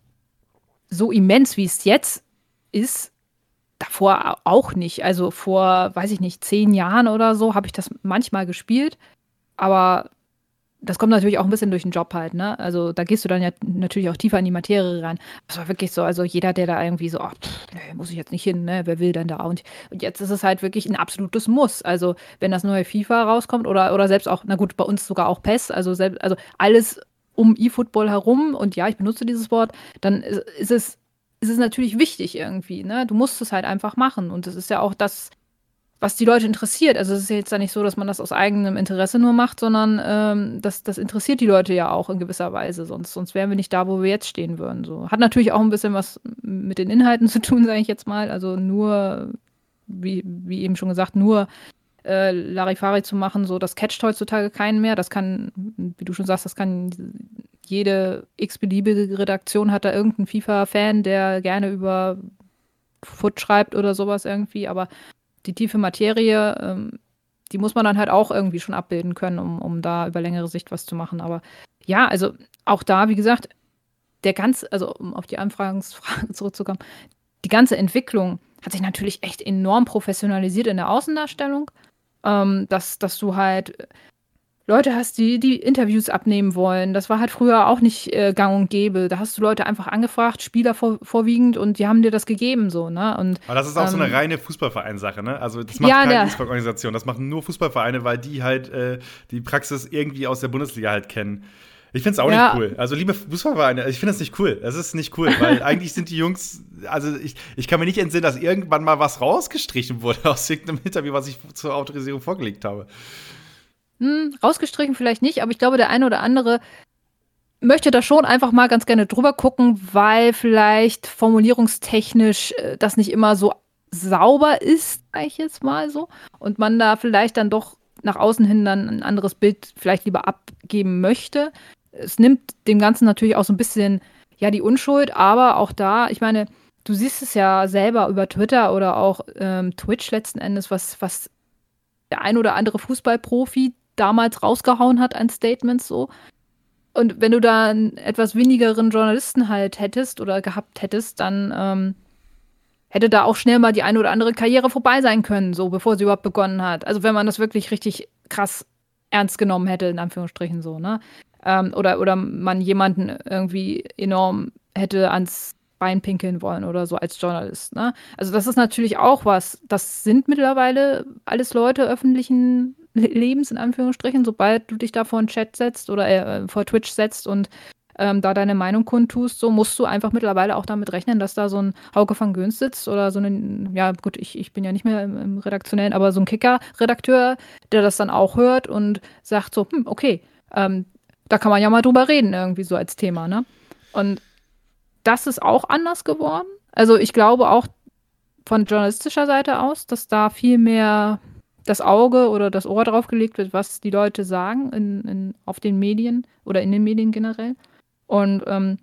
so immens, wie es jetzt ist, davor auch nicht. Also vor, weiß ich nicht, zehn Jahren oder so habe ich das manchmal gespielt. Aber das kommt natürlich auch ein bisschen durch den Job halt, ne? Also da gehst du dann ja natürlich auch tiefer in die Materie rein. Das war wirklich so, also jeder, der da irgendwie so, ach, pff, nee, muss ich jetzt nicht hin, ne? Wer will denn da? Und, und jetzt ist es halt wirklich ein absolutes Muss. Also wenn das neue FIFA rauskommt oder, oder selbst auch, na gut, bei uns sogar auch PES, also selbst, also alles um E-Football herum und ja, ich benutze dieses Wort, dann ist, ist es ist es natürlich wichtig irgendwie. Ne? Du musst es halt einfach machen. Und das ist ja auch das, was die Leute interessiert. Also es ist jetzt ja nicht so, dass man das aus eigenem Interesse nur macht, sondern ähm, das, das interessiert die Leute ja auch in gewisser Weise. Sonst, sonst wären wir nicht da, wo wir jetzt stehen würden. So. Hat natürlich auch ein bisschen was mit den Inhalten zu tun, sage ich jetzt mal. Also nur, wie, wie eben schon gesagt, nur äh, Larifari zu machen, so das catcht heutzutage keinen mehr. Das kann, wie du schon sagst, das kann jede x-beliebige Redaktion hat da irgendeinen FIFA-Fan, der gerne über Foot schreibt oder sowas irgendwie, aber die tiefe Materie, ähm, die muss man dann halt auch irgendwie schon abbilden können, um, um da über längere Sicht was zu machen. Aber ja, also auch da, wie gesagt, der ganze, also um auf die Anfragsfrage zurückzukommen, die ganze Entwicklung hat sich natürlich echt enorm professionalisiert in der Außendarstellung, ähm, dass, dass du halt Leute hast, die die Interviews abnehmen wollen. Das war halt früher auch nicht äh, gang und gäbe. Da hast du Leute einfach angefragt, Spieler vor, vorwiegend, und die haben dir das gegeben, so, ne? Und, Aber das ist auch ähm, so eine ähm, reine Fußballvereinssache, ne? Also das macht ja, keine Fußballorganisation, das machen nur Fußballvereine, weil die halt äh, die Praxis irgendwie aus der Bundesliga halt kennen. Ich finde es auch ja. nicht cool. Also, liebe Fußballvereine, ich finde es nicht cool. Es ist nicht cool, weil eigentlich sind die Jungs, also ich, ich kann mir nicht entsinnen, dass irgendwann mal was rausgestrichen wurde aus irgendeinem Interview, was ich zur Autorisierung vorgelegt habe. Hm, rausgestrichen vielleicht nicht, aber ich glaube, der eine oder andere möchte da schon einfach mal ganz gerne drüber gucken, weil vielleicht formulierungstechnisch äh, das nicht immer so sauber ist, sag ich jetzt mal so. Und man da vielleicht dann doch nach außen hin dann ein anderes Bild vielleicht lieber abgeben möchte. Es nimmt dem Ganzen natürlich auch so ein bisschen, ja, die Unschuld, aber auch da, ich meine, du siehst es ja selber über Twitter oder auch ähm, Twitch letzten Endes, was, was der ein oder andere Fußballprofi damals rausgehauen hat an Statements so. Und wenn du da einen etwas wenigeren Journalisten halt hättest oder gehabt hättest, dann ähm, hätte da auch schnell mal die eine oder andere Karriere vorbei sein können, so bevor sie überhaupt begonnen hat. Also wenn man das wirklich richtig krass ernst genommen hätte, in Anführungsstrichen so, ne? Ähm, oder, oder man jemanden irgendwie enorm hätte ans Bein pinkeln wollen oder so als Journalist. Ne? Also das ist natürlich auch was, das sind mittlerweile alles Leute öffentlichen Lebens, in Anführungsstrichen, sobald du dich da vor einen Chat setzt oder äh, vor Twitch setzt und ähm, da deine Meinung kundtust, so musst du einfach mittlerweile auch damit rechnen, dass da so ein Hauke van Göns sitzt oder so ein, ja gut, ich, ich bin ja nicht mehr im, im Redaktionellen, aber so ein Kicker-Redakteur, der das dann auch hört und sagt so, hm, okay, ähm, da kann man ja mal drüber reden, irgendwie so als Thema, ne? Und das ist auch anders geworden. Also ich glaube auch von journalistischer Seite aus, dass da viel mehr das Auge oder das Ohr drauf gelegt wird, was die Leute sagen in, in, auf den Medien oder in den Medien generell. Und ähm,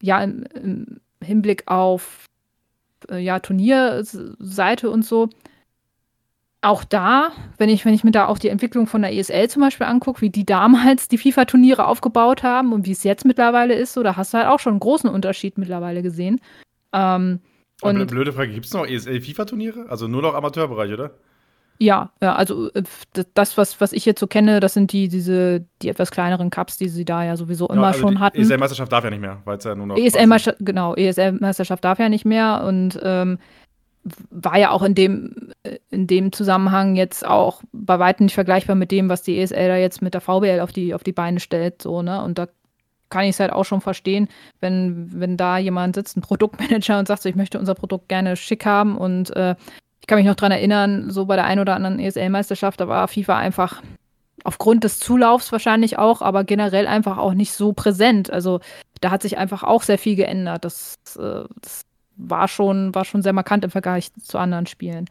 ja, im, im, Hinblick auf äh, ja, Turnierseite und so, auch da, wenn ich, wenn ich mir da auch die Entwicklung von der ESL zum Beispiel angucke, wie die damals die FIFA-Turniere aufgebaut haben und wie es jetzt mittlerweile ist, so, da hast du halt auch schon einen großen Unterschied mittlerweile gesehen. Ähm, und blöde Frage, gibt es noch ESL-FIFA-Turniere? Also nur noch Amateurbereich, oder? Ja, ja, also äh, das, was, was ich jetzt so kenne, das sind die, diese, die etwas kleineren Cups, die sie da ja sowieso immer ja, also schon hatten. ESL-Meisterschaft darf ja nicht mehr, weil es ja nur noch. ESL-Meisterschaft, genau, ESL-Meisterschaft darf ja nicht mehr und ähm, war ja auch in dem, in dem Zusammenhang jetzt auch bei weitem nicht vergleichbar mit dem, was die ESL da jetzt mit der VBL auf die, auf die Beine stellt, so, ne? Und da kann ich es halt auch schon verstehen, wenn, wenn da jemand sitzt, ein Produktmanager und sagt so, ich möchte unser Produkt gerne schick haben und äh, ich kann mich noch dran erinnern, so bei der einen oder anderen ESL-Meisterschaft, da war FIFA einfach aufgrund des Zulaufs wahrscheinlich auch, aber generell einfach auch nicht so präsent. Also da hat sich einfach auch sehr viel geändert. Das, äh, das war schon, war schon sehr markant im Vergleich zu anderen Spielen.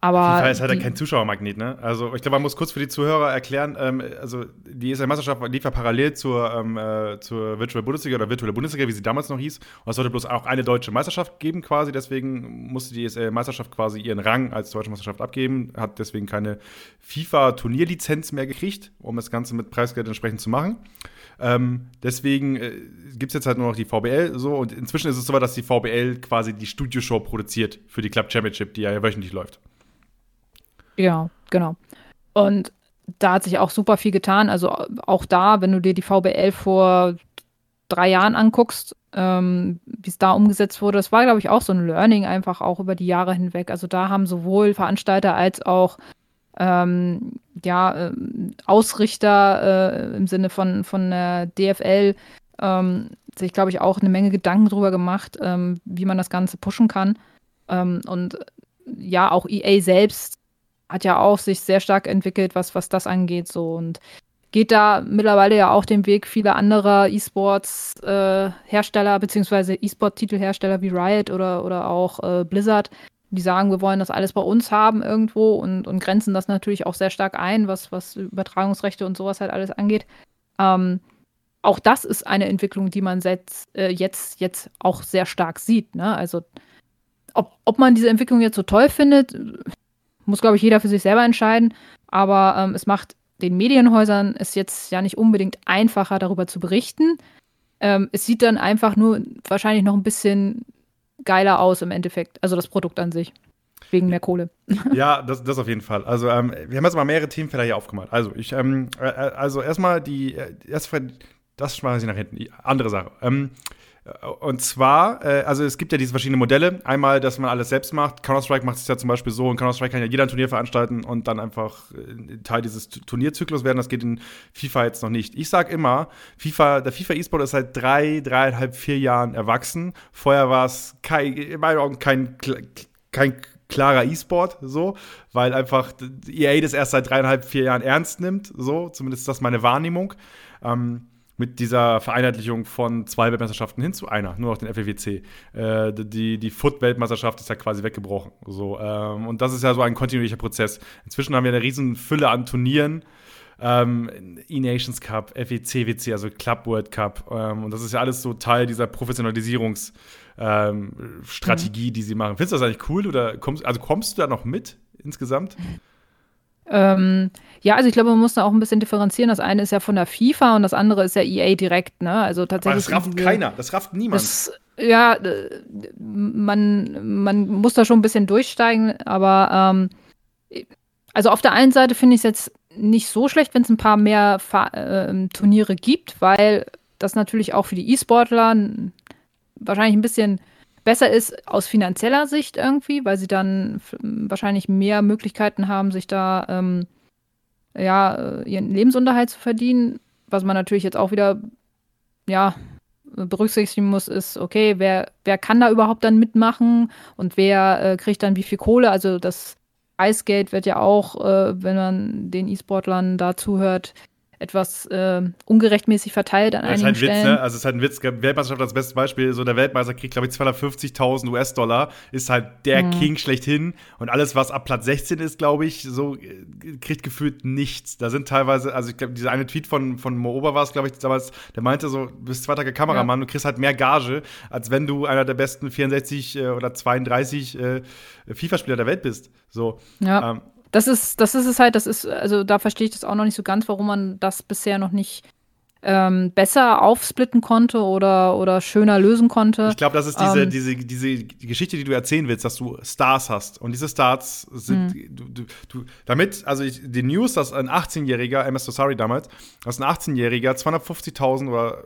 Aber FIFA ist halt die, kein Zuschauermagnet, ne? Also ich glaube, man muss kurz für die Zuhörer erklären, ähm, also die ESL-Meisterschaft lief ja parallel zur, ähm, äh, zur Virtual Bundesliga oder Virtuelle Bundesliga, wie sie damals noch hieß. Und es sollte bloß auch eine deutsche Meisterschaft geben quasi, deswegen musste die ESL-Meisterschaft quasi ihren Rang als deutsche Meisterschaft abgeben, hat deswegen keine FIFA-Turnierlizenz mehr gekriegt, um das Ganze mit Preisgeld entsprechend zu machen. Ähm, deswegen äh, gibt es jetzt halt nur noch die VBL so und inzwischen ist es so, dass die VBL quasi die Studioshow produziert für die Club Championship, die ja wöchentlich läuft. Ja, genau. Und da hat sich auch super viel getan. Also auch da, wenn du dir die VBL vor drei Jahren anguckst, ähm, wie es da umgesetzt wurde, das war, glaube ich, auch so ein Learning einfach auch über die Jahre hinweg. Also da haben sowohl Veranstalter als auch ähm, ja, äh, Ausrichter äh, im Sinne von, von der DFL ähm, sich, glaube ich, auch eine Menge Gedanken darüber gemacht, ähm, wie man das Ganze pushen kann. Ähm, und ja, auch EA selbst hat ja auch sich sehr stark entwickelt, was, was das angeht. So und geht da mittlerweile ja auch den Weg vieler anderer E-Sports-Hersteller, äh, beziehungsweise E-Sport-Titelhersteller wie Riot oder, oder auch äh, Blizzard, die sagen, wir wollen das alles bei uns haben irgendwo und, und grenzen das natürlich auch sehr stark ein, was, was Übertragungsrechte und sowas halt alles angeht. Ähm, auch das ist eine Entwicklung, die man jetzt, äh, jetzt, jetzt auch sehr stark sieht. Ne? Also ob, ob man diese Entwicklung jetzt so toll findet, muss, glaube ich, jeder für sich selber entscheiden. Aber ähm, es macht den Medienhäusern es jetzt ja nicht unbedingt einfacher, darüber zu berichten. Ähm, es sieht dann einfach nur wahrscheinlich noch ein bisschen geiler aus im Endeffekt. Also das Produkt an sich. Wegen mehr Kohle. ja, das, das auf jeden Fall. Also, ähm, wir haben jetzt mal mehrere Themenfelder hier aufgemalt. Also, ich, ähm, äh, äh also erstmal die, äh, erst, das schmeiße ich nach hinten. Andere Sache. Ähm, und zwar, äh, also es gibt ja diese verschiedenen Modelle. Einmal, dass man alles selbst macht. Counter-Strike macht es ja zum Beispiel so. Und Counter-Strike kann ja jeder ein Turnier veranstalten und dann einfach äh, Teil dieses Turnierzyklus werden. Das geht in FIFA jetzt noch nicht. Ich sag immer, FIFA, der FIFA E-Sport ist seit drei, dreieinhalb, vier Jahren erwachsen. Vorher war es kein, in meinen Augen kein, kein klarer E-Sport, so, weil einfach EA das erst seit dreieinhalb, vier Jahren ernst nimmt, so, zumindest ist das meine Wahrnehmung. Ähm, mit dieser Vereinheitlichung von zwei Weltmeisterschaften hin zu einer, nur noch den FWC. Äh, die die Foot-Weltmeisterschaft ist ja quasi weggebrochen. So, ähm, und das ist ja so ein kontinuierlicher Prozess. Inzwischen haben wir eine riesen Fülle an Turnieren. ähm, E-Nations Cup, FEC, WC, also Club World Cup. Ähm, und das ist ja alles so Teil dieser Professionalisierungsstrategie, ähm, die sie machen. Findest du das eigentlich cool oder kommst, also kommst du da noch mit insgesamt? Ähm, ja, also ich glaube, man muss da auch ein bisschen differenzieren. Das eine ist ja von der FIFA und das andere ist ja EA direkt, ne? Also tatsächlich. Aber das rafft keiner, das rafft niemand. Das, ja, äh, man, man muss da schon ein bisschen durchsteigen, aber ähm, also auf der einen Seite finde ich es jetzt nicht so schlecht, wenn es ein paar mehr Fa äh, Turniere gibt, weil das natürlich auch für die E-Sportler wahrscheinlich ein bisschen besser ist aus finanzieller Sicht irgendwie, weil sie dann wahrscheinlich mehr Möglichkeiten haben, sich da ähm, ja, äh, ihren Lebensunterhalt zu verdienen. Was man natürlich jetzt auch wieder ja, berücksichtigen muss, ist, okay, wer, wer kann da überhaupt dann mitmachen und wer äh, kriegt dann wie viel Kohle? Also das Preisgeld wird ja auch, äh, wenn man den E-Sportlern da zuhört, etwas äh, ungerechtmäßig verteilt an das einigen ist halt ein Witz, ne? Also es ist halt ein Witz. Weltmeisterschaft als bestes Beispiel. So der Weltmeister kriegt, glaube ich, 250.000 US-Dollar, ist halt der mhm. King schlechthin. Und alles, was ab Platz 16 ist, glaube ich, so äh, kriegt gefühlt nichts. Da sind teilweise, also ich glaube, dieser eine Tweet von, von Mo Ober war es, glaube ich, damals, der meinte so, du bist zwei Tage Kameramann, ja. du kriegst halt mehr Gage, als wenn du einer der besten 64 äh, oder 32 äh, FIFA-Spieler der Welt bist. So. Ja. Ähm, das ist, das ist es halt, das ist, also da verstehe ich das auch noch nicht so ganz, warum man das bisher noch nicht ähm, besser aufsplitten konnte oder, oder schöner lösen konnte. Ich glaube, das ist diese, ähm, diese, diese die Geschichte, die du erzählen willst, dass du Stars hast. Und diese Stars sind, mhm. du, du, du, damit, also ich, die News, dass ein 18-Jähriger, MS Sorry damals, dass ein 18-Jähriger 250.000 oder,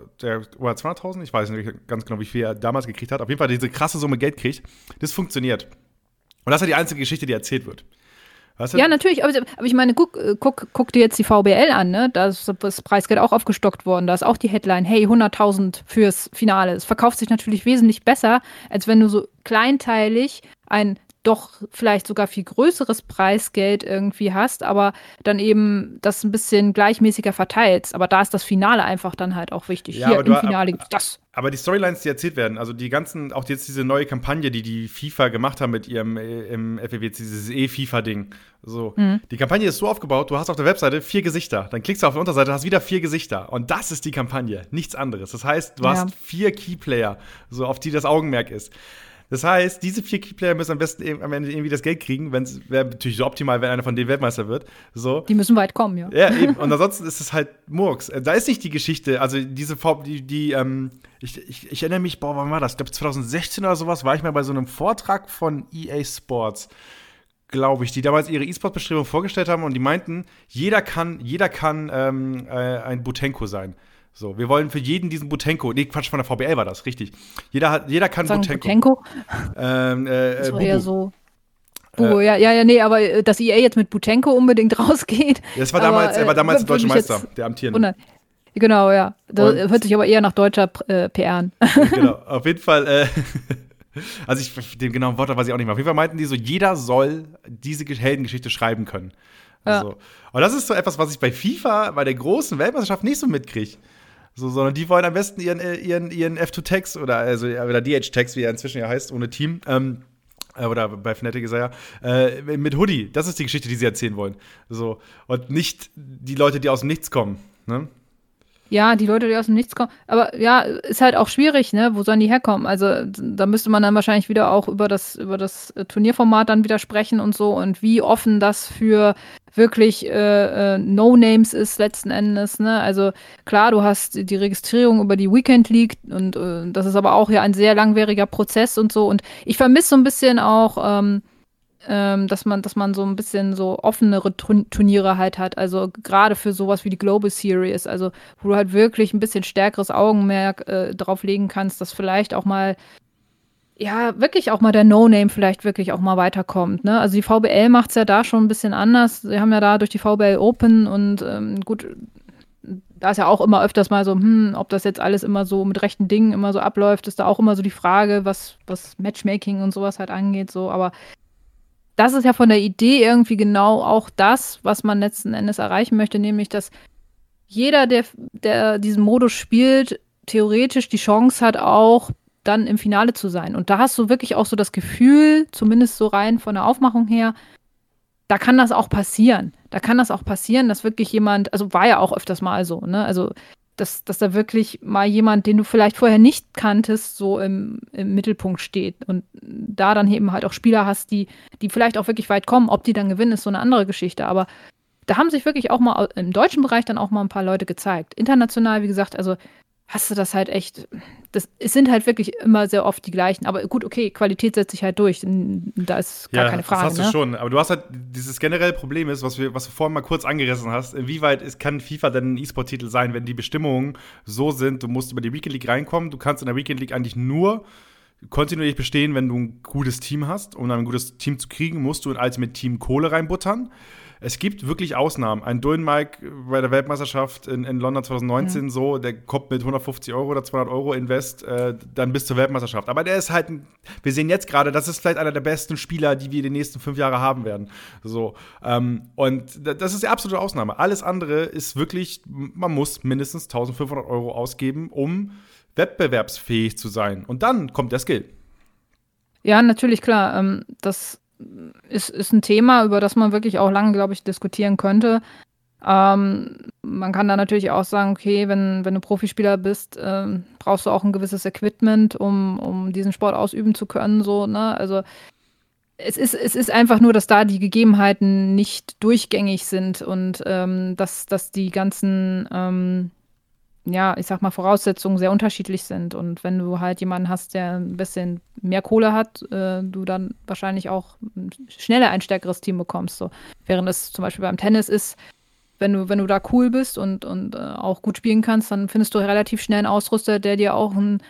oder 200.000, ich weiß nicht ganz genau, wie viel er damals gekriegt hat, auf jeden Fall diese krasse Summe Geld kriegt, das funktioniert. Und das ist ja die einzige Geschichte, die erzählt wird. Was ja, natürlich, aber, aber, ich meine, guck, äh, guck, guck dir jetzt die VBL an, ne? Da ist das Preisgeld auch aufgestockt worden. Da ist auch die Headline, hey, 100.000 fürs Finale. Es verkauft sich natürlich wesentlich besser, als wenn du so kleinteilig ein doch vielleicht sogar viel größeres Preisgeld irgendwie hast, aber dann eben das ein bisschen gleichmäßiger verteilst. Aber da ist das Finale einfach dann halt auch wichtig. Ja, Hier im Finale gibt das. Aber die Storylines, die erzählt werden, also die ganzen, auch jetzt diese neue Kampagne, die die FIFA gemacht haben mit ihrem äh, im FWC, dieses E-FIFA-Ding. So, mhm. die Kampagne ist so aufgebaut, du hast auf der Webseite vier Gesichter. Dann klickst du auf die Unterseite, hast wieder vier Gesichter. Und das ist die Kampagne, nichts anderes. Das heißt, du ja. hast vier Keyplayer, so auf die das Augenmerk ist. Das heißt, diese vier Keyplayer müssen am besten am Ende irgendwie das Geld kriegen, wenn es wäre natürlich so optimal, wenn einer von denen Weltmeister wird. So. Die müssen weit kommen, ja. Ja, eben. Und ansonsten ist es halt Murks. Äh, da ist nicht die Geschichte, also diese die, die ähm, ich, ich, ich, erinnere mich, boah, wann war das? Ich glaube 2016 oder sowas, war ich mal bei so einem Vortrag von EA Sports glaube ich, die damals ihre E-Sport-Beschreibung vorgestellt haben und die meinten, jeder kann, jeder kann ähm, äh, ein Butenko sein. So, wir wollen für jeden diesen Butenko. Nee, Quatsch, von der VBL war das, richtig. Jeder, hat, jeder kann Sagen Butenko. Butenko? Ähm, äh, das war eher so. Oh, ja, ja, ja, nee, aber äh, dass EA jetzt mit Butenko unbedingt rausgeht. Das war damals, er war damals äh, der deutsche Meister, der amtierende. Genau, ja. Das Und hört sich aber eher nach deutscher äh, PR an. genau, auf jeden Fall. Äh, also ich, den genauen Wort weiß ich auch nicht mehr. Auf jeden Fall meinten die so, jeder soll diese Heldengeschichte schreiben können. Also, ja. Und das ist so etwas, was ich bei FIFA, bei der großen Weltmeisterschaft nicht so mitkriege. So, sondern die wollen am besten ihren, äh, ihren, ihren F2-Text oder, also, oder DH-Text, wie er inzwischen ja heißt, ohne Team. Ähm, äh, oder bei Fnatic ist er ja, äh, mit Hoodie. Das ist die Geschichte, die sie erzählen wollen. So. Und nicht die Leute, die aus dem Nichts kommen. Ne? Ja, die Leute, die aus dem Nichts kommen. Aber ja, ist halt auch schwierig, ne? Wo sollen die herkommen? Also da müsste man dann wahrscheinlich wieder auch über das, über das Turnierformat dann wieder sprechen und so und wie offen das für wirklich äh, äh, No-Names ist letzten Endes. Ne? Also klar, du hast die Registrierung über die Weekend League und äh, das ist aber auch ja ein sehr langwieriger Prozess und so. Und ich vermisse so ein bisschen auch ähm, ähm, dass man, dass man so ein bisschen so offenere Turniere halt hat. Also gerade für sowas wie die Global Series, also wo du halt wirklich ein bisschen stärkeres Augenmerk äh, drauf legen kannst, dass vielleicht auch mal ja, wirklich auch mal der No-Name vielleicht wirklich auch mal weiterkommt. Ne? Also die VBL macht es ja da schon ein bisschen anders. Sie haben ja da durch die VBL Open und ähm, gut, da ist ja auch immer öfters mal so, hm, ob das jetzt alles immer so mit rechten Dingen immer so abläuft, ist da auch immer so die Frage, was, was Matchmaking und sowas halt angeht. So, aber das ist ja von der Idee irgendwie genau auch das, was man letzten Endes erreichen möchte, nämlich dass jeder, der, der diesen Modus spielt, theoretisch die Chance hat, auch dann im Finale zu sein. Und da hast du wirklich auch so das Gefühl, zumindest so rein von der Aufmachung her, da kann das auch passieren. Da kann das auch passieren, dass wirklich jemand, also war ja auch öfters mal so, ne? Also dass, dass da wirklich mal jemand, den du vielleicht vorher nicht kanntest, so im, im Mittelpunkt steht. Und da dann eben halt auch Spieler hast, die, die vielleicht auch wirklich weit kommen. Ob die dann gewinnen, ist so eine andere Geschichte. Aber da haben sich wirklich auch mal im deutschen Bereich dann auch mal ein paar Leute gezeigt. International, wie gesagt, also hast du das halt echt. Das, es sind halt wirklich immer sehr oft die gleichen. Aber gut, okay, Qualität setzt sich halt durch. Da ist gar ja, keine Frage. Das hast ne? du schon. Aber du hast halt dieses generelle Problem ist, was, wir, was du vorhin mal kurz angerissen hast. Inwieweit ist, kann FIFA denn ein E-Sport-Titel sein, wenn die Bestimmungen so sind, du musst über die Weekend League reinkommen. Du kannst in der Weekend League eigentlich nur kontinuierlich bestehen, wenn du ein gutes Team hast. Um ein gutes Team zu kriegen, musst du in Ultimate Team Kohle reinbuttern. Es gibt wirklich Ausnahmen. Ein Duin Mike bei der Weltmeisterschaft in, in London 2019 ja. so, der kommt mit 150 Euro oder 200 Euro Invest äh, dann bis zur Weltmeisterschaft. Aber der ist halt, ein, wir sehen jetzt gerade, das ist vielleicht einer der besten Spieler, die wir in den nächsten fünf Jahren haben werden. So ähm, und das ist die absolute Ausnahme. Alles andere ist wirklich, man muss mindestens 1500 Euro ausgeben, um wettbewerbsfähig zu sein. Und dann kommt der Skill. Ja, natürlich, klar. Ähm, das ist, ist ein Thema, über das man wirklich auch lange, glaube ich, diskutieren könnte. Ähm, man kann da natürlich auch sagen, okay, wenn, wenn du Profispieler bist, ähm, brauchst du auch ein gewisses Equipment, um, um diesen Sport ausüben zu können. So, ne? Also es ist, es ist einfach nur, dass da die Gegebenheiten nicht durchgängig sind und ähm, dass, dass die ganzen ähm, ja, ich sag mal, Voraussetzungen sehr unterschiedlich sind. Und wenn du halt jemanden hast, der ein bisschen mehr Kohle hat, äh, du dann wahrscheinlich auch schneller ein stärkeres Team bekommst. So. Während es zum Beispiel beim Tennis ist, wenn du, wenn du da cool bist und, und äh, auch gut spielen kannst, dann findest du relativ schnell einen Ausrüster, der dir auch ein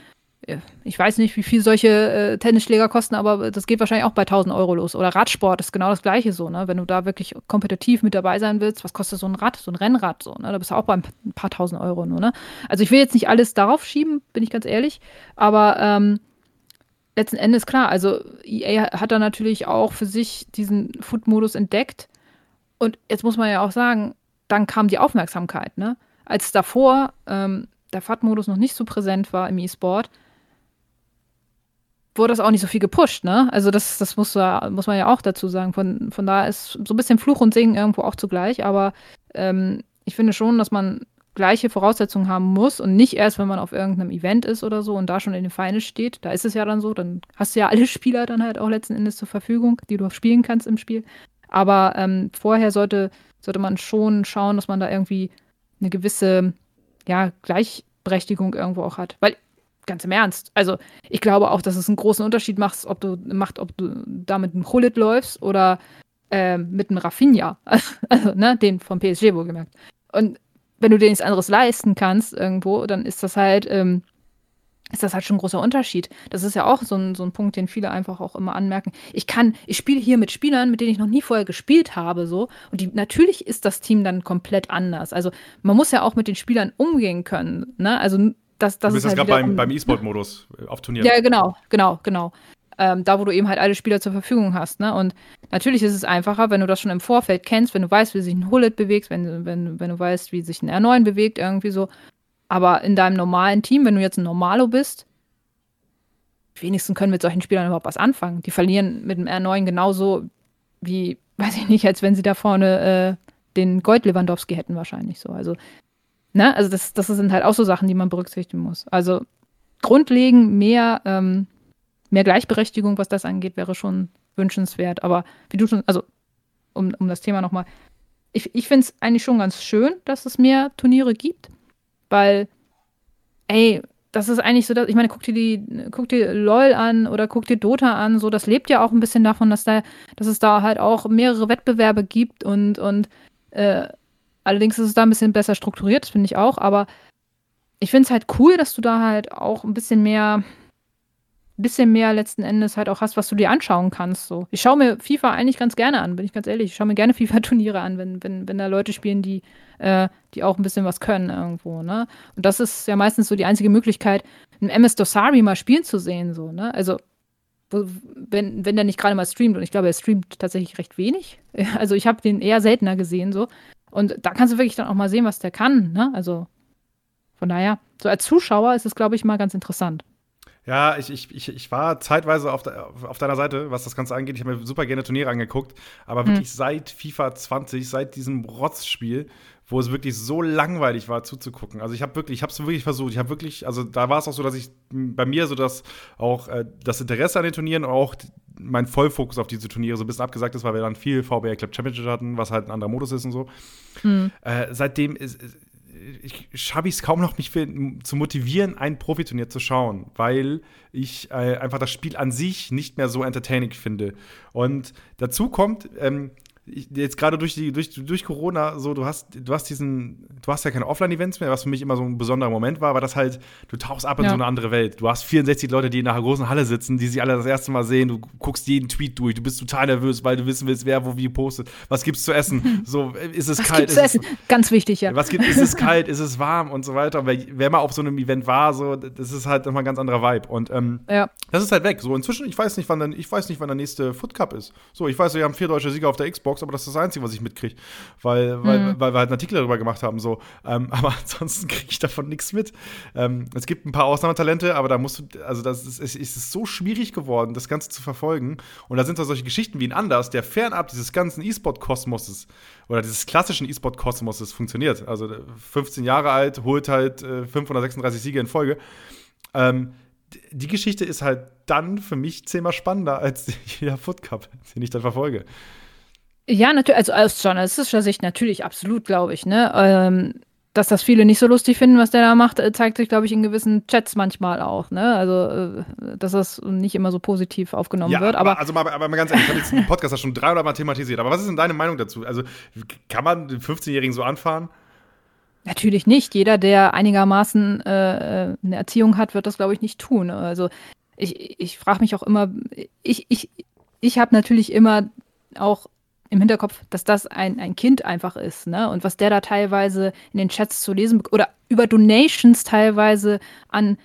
ich weiß nicht, wie viel solche äh, Tennisschläger kosten, aber das geht wahrscheinlich auch bei 1000 Euro los. Oder Radsport ist genau das Gleiche so, ne? Wenn du da wirklich kompetitiv mit dabei sein willst, was kostet so ein Rad, so ein Rennrad so, ne? Da bist du auch bei ein paar tausend Euro nur, ne? Also ich will jetzt nicht alles darauf schieben, bin ich ganz ehrlich, aber ähm, letzten Endes klar, also EA hat da natürlich auch für sich diesen Foot-Modus entdeckt und jetzt muss man ja auch sagen, dann kam die Aufmerksamkeit, ne? Als davor ähm, der FAT-Modus noch nicht so präsent war im E-Sport, wurde das auch nicht so viel gepusht, ne? Also das, das muss, muss man ja auch dazu sagen. Von, von da ist so ein bisschen Fluch und Singen irgendwo auch zugleich, aber ähm, ich finde schon, dass man gleiche Voraussetzungen haben muss und nicht erst, wenn man auf irgendeinem Event ist oder so und da schon in den Finals steht. Da ist es ja dann so, dann hast du ja alle Spieler dann halt auch letzten Endes zur Verfügung, die du spielen kannst im Spiel. Aber ähm, vorher sollte, sollte man schon schauen, dass man da irgendwie eine gewisse ja, Gleichberechtigung irgendwo auch hat. Weil ganz im Ernst. Also ich glaube auch, dass es einen großen Unterschied macht, ob du macht, ob du da mit einem Hullet läufst oder äh, mit einem Rafinha. Also, ne, den vom PSG wohlgemerkt. Und wenn du dir nichts anderes leisten kannst irgendwo, dann ist das halt, ähm, ist das halt schon ein großer Unterschied. Das ist ja auch so ein, so ein Punkt, den viele einfach auch immer anmerken. Ich kann, ich spiele hier mit Spielern, mit denen ich noch nie vorher gespielt habe, so. Und die, natürlich ist das Team dann komplett anders. Also man muss ja auch mit den Spielern umgehen können. Ne? Also das, das du bist ist halt gerade beim, beim E-Sport-Modus äh, auf Turnieren. Ja, genau, genau, genau. Ähm, da, wo du eben halt alle Spieler zur Verfügung hast. Ne? Und natürlich ist es einfacher, wenn du das schon im Vorfeld kennst, wenn du weißt, wie sich ein Hullet bewegt, wenn, wenn, wenn du weißt, wie sich ein R9 bewegt, irgendwie so. Aber in deinem normalen Team, wenn du jetzt ein Normalo bist, wenigstens können mit solchen Spielern überhaupt was anfangen. Die verlieren mit dem R9 genauso wie, weiß ich nicht, als wenn sie da vorne äh, den Gold Lewandowski hätten wahrscheinlich so. Also Ne? Also das, das sind halt auch so Sachen, die man berücksichtigen muss. Also grundlegend mehr, ähm, mehr Gleichberechtigung, was das angeht, wäre schon wünschenswert. Aber wie du schon, also um, um das Thema nochmal, ich, ich finde es eigentlich schon ganz schön, dass es mehr Turniere gibt, weil, ey, das ist eigentlich so, dass, ich meine, guck dir die, guck dir LOL an oder guck dir Dota an, so, das lebt ja auch ein bisschen davon, dass da, dass es da halt auch mehrere Wettbewerbe gibt und, und äh, Allerdings ist es da ein bisschen besser strukturiert, das finde ich auch, aber ich finde es halt cool, dass du da halt auch ein bisschen mehr, bisschen mehr letzten Endes halt auch hast, was du dir anschauen kannst. So. Ich schaue mir FIFA eigentlich ganz gerne an, bin ich ganz ehrlich. Ich schaue mir gerne FIFA-Turniere an, wenn, wenn, wenn da Leute spielen, die, äh, die auch ein bisschen was können irgendwo, ne? Und das ist ja meistens so die einzige Möglichkeit, einen MS Dosari mal spielen zu sehen, so, ne? Also, wenn, wenn der nicht gerade mal streamt, und ich glaube, er streamt tatsächlich recht wenig. Also ich habe den eher seltener gesehen, so. Und da kannst du wirklich dann auch mal sehen, was der kann. Ne? Also von daher, so als Zuschauer ist es, glaube ich, mal ganz interessant. Ja, ich, ich, ich, ich war zeitweise auf, de, auf deiner Seite, was das Ganze angeht. Ich habe mir super gerne Turniere angeguckt, aber wirklich hm. seit FIFA 20, seit diesem Rotzspiel, wo es wirklich so langweilig war zuzugucken. Also ich habe wirklich, ich habe es wirklich versucht. Ich habe wirklich, also da war es auch so, dass ich bei mir so, dass auch äh, das Interesse an den Turnieren, auch mein Vollfokus auf diese Turniere so ein bisschen abgesagt ist, weil wir dann viel VBR Club Championship hatten, was halt ein anderer Modus ist und so. Hm. Äh, seitdem ist, schaffe ich es kaum noch, mich für, zu motivieren, ein Profiturnier zu schauen, weil ich äh, einfach das Spiel an sich nicht mehr so entertaining finde. Und dazu kommt, ähm, jetzt gerade durch, durch, durch Corona, so, du hast, du hast diesen, du hast ja keine Offline-Events mehr, was für mich immer so ein besonderer Moment war, aber das halt, du tauchst ab in ja. so eine andere Welt. Du hast 64 Leute, die in einer großen Halle sitzen, die sich alle das erste Mal sehen, du guckst jeden Tweet durch, du bist total nervös, weil du wissen willst, wer wo wie postet. Was gibt's zu essen? So, ist es was kalt? Gibt's zu essen? Ganz wichtig, ja. Was gibt, ist es kalt? Ist es warm? Und so weiter. Weil, wer mal auf so einem Event war, so, das ist halt immer ein ganz anderer Vibe. Und ähm, ja. das ist halt weg. So, inzwischen, ich weiß nicht, wann dann, ich weiß nicht, wann der nächste Foot Cup ist. So, ich weiß, wir haben vier deutsche Sieger auf der Xbox, aber das ist das Einzige, was was ich mitkriege, weil, weil, mhm. weil wir halt einen Artikel darüber gemacht haben. So. Ähm, aber ansonsten kriege ich davon nichts mit. Ähm, es gibt ein paar Ausnahmetalente, aber da musst du, also das ist, es ist so schwierig geworden, das Ganze zu verfolgen. Und da sind da solche Geschichten wie ein Anders, der fernab dieses ganzen E-Sport-Kosmoses oder dieses klassischen E-Sport-Kosmoses funktioniert. Also 15 Jahre alt, holt halt äh, 536 Siege in Folge. Ähm, die Geschichte ist halt dann für mich zehnmal spannender als jeder Foot Cup, den ich dann verfolge. Ja, natürlich, also aus journalistischer Sicht natürlich, absolut, glaube ich, ne? Ähm, dass das viele nicht so lustig finden, was der da macht, äh, zeigt sich, glaube ich, in gewissen Chats manchmal auch, ne? Also, äh, dass das nicht immer so positiv aufgenommen ja, wird. Aber, aber also mal, aber mal ganz ehrlich, ich habe jetzt den Podcast schon 300 Mal thematisiert, aber was ist denn deine Meinung dazu? Also, kann man den 15-Jährigen so anfahren? Natürlich nicht. Jeder, der einigermaßen äh, äh, eine Erziehung hat, wird das, glaube ich, nicht tun. Also, ich, ich frage mich auch immer, ich, ich, ich habe natürlich immer auch im Hinterkopf, dass das ein, ein Kind einfach ist, ne? Und was der da teilweise in den Chats zu lesen oder über Donations teilweise an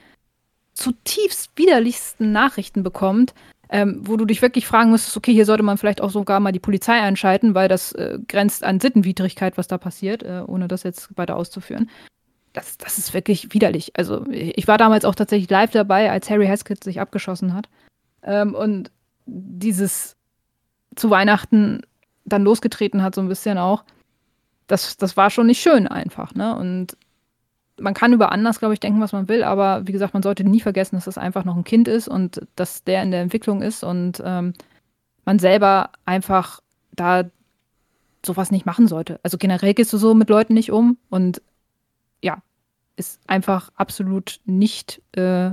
zutiefst widerlichsten Nachrichten bekommt, ähm, wo du dich wirklich fragen müsstest, okay, hier sollte man vielleicht auch sogar mal die Polizei einschalten, weil das äh, grenzt an Sittenwidrigkeit, was da passiert, äh, ohne das jetzt weiter auszuführen. Das, das ist wirklich widerlich. Also ich war damals auch tatsächlich live dabei, als Harry Haskett sich abgeschossen hat. Ähm, und dieses zu Weihnachten dann losgetreten hat, so ein bisschen auch, das, das war schon nicht schön einfach, ne? Und man kann über anders, glaube ich, denken, was man will, aber wie gesagt, man sollte nie vergessen, dass das einfach noch ein Kind ist und dass der in der Entwicklung ist und ähm, man selber einfach da sowas nicht machen sollte. Also generell gehst du so mit Leuten nicht um und ja, ist einfach absolut nicht äh,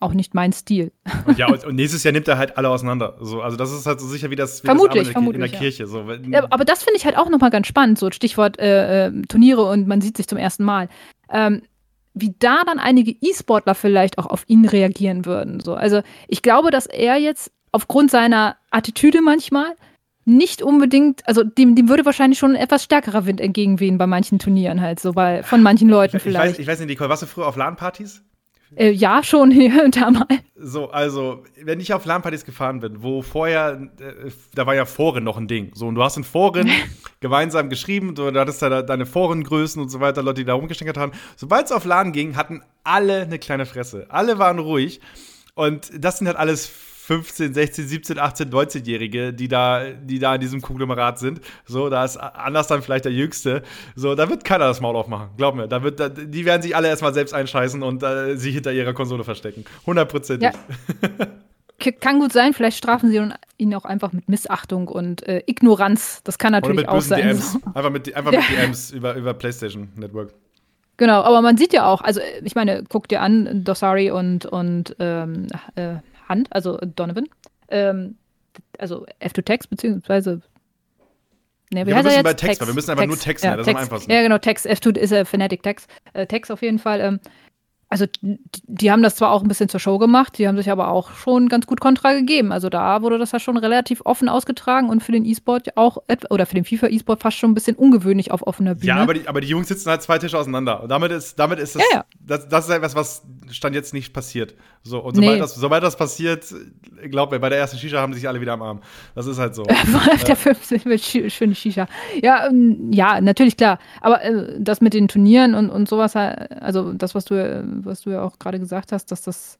auch nicht mein Stil. Und ja, und, nächstes Jahr nimmt er halt alle auseinander. So, also das ist halt so sicher wie das, wie vermutlich, das vermutlich, in der Kirche. So. Ja, aber das finde ich halt auch nochmal ganz spannend, so Stichwort äh, äh, Turniere und man sieht sich zum ersten Mal. Ähm, wie da dann einige E-Sportler vielleicht auch auf ihn reagieren würden. So. Also ich glaube, dass er jetzt aufgrund seiner Attitüde manchmal nicht unbedingt, also dem, dem würde wahrscheinlich schon ein etwas stärkerer Wind entgegenwehen bei manchen Turnieren halt, so bei von manchen Leuten ich, vielleicht. Ich weiß, ich weiß nicht, Nicole, warst du früher auf LAN-Partys? Äh, ja, schon hier und da mal. So, also, wenn ich auf LAN-Partys gefahren bin, wo vorher, äh, da war ja Foren noch ein Ding. So, und du hast in Foren gemeinsam geschrieben, du, du hattest da deine Forengrößen und so weiter, Leute, die da rumgestänkert haben. Sobald es auf LAN ging, hatten alle eine kleine Fresse. Alle waren ruhig. Und das sind halt alles 15, 16, 17, 18, 19-Jährige, die da, die da in diesem Konglomerat sind. So, da ist anders dann vielleicht der Jüngste. So, da wird keiner das Maul aufmachen. Glaub mir. Da wird, da, die werden sich alle erstmal selbst einscheißen und äh, sich hinter ihrer Konsole verstecken. Hundertprozentig. Ja. Kann gut sein, vielleicht strafen sie ihn auch einfach mit Missachtung und äh, Ignoranz. Das kann natürlich Oder mit auch sein. DMs. Einfach mit, einfach ja. mit DMs über, über PlayStation Network. Genau, aber man sieht ja auch, also ich meine, guck dir an, Dosari und, und ähm, äh, Hand, also Donovan. Ähm, also F2Text, beziehungsweise. Ne, wie ja, wir müssen bei Text, Text, wir müssen einfach Text, nur Text, ja, das Text, ist am einfachsten. Ja, genau, Text. F2 ist äh, Phonetic Text. Äh, Text auf jeden Fall. Ähm, also die haben das zwar auch ein bisschen zur Show gemacht, die haben sich aber auch schon ganz gut Kontra gegeben. Also da wurde das ja schon relativ offen ausgetragen und für den E-Sport auch, oder für den FIFA E-Sport fast schon ein bisschen ungewöhnlich auf offener Bühne. Ja, aber die, aber die Jungs sitzen halt zwei Tische auseinander. Und damit ist, damit ist das, ja, ja. das, das ist etwas, was Stand jetzt nicht passiert. So, und sobald, nee. das, sobald das passiert, glaub mir, bei der ersten Shisha haben sich alle wieder am Arm. Das ist halt so. Auf der 15 wird schöne Shisha. Ja, ähm, ja, natürlich klar. Aber äh, das mit den Turnieren und, und sowas, also das, was du was du ja auch gerade gesagt hast, dass das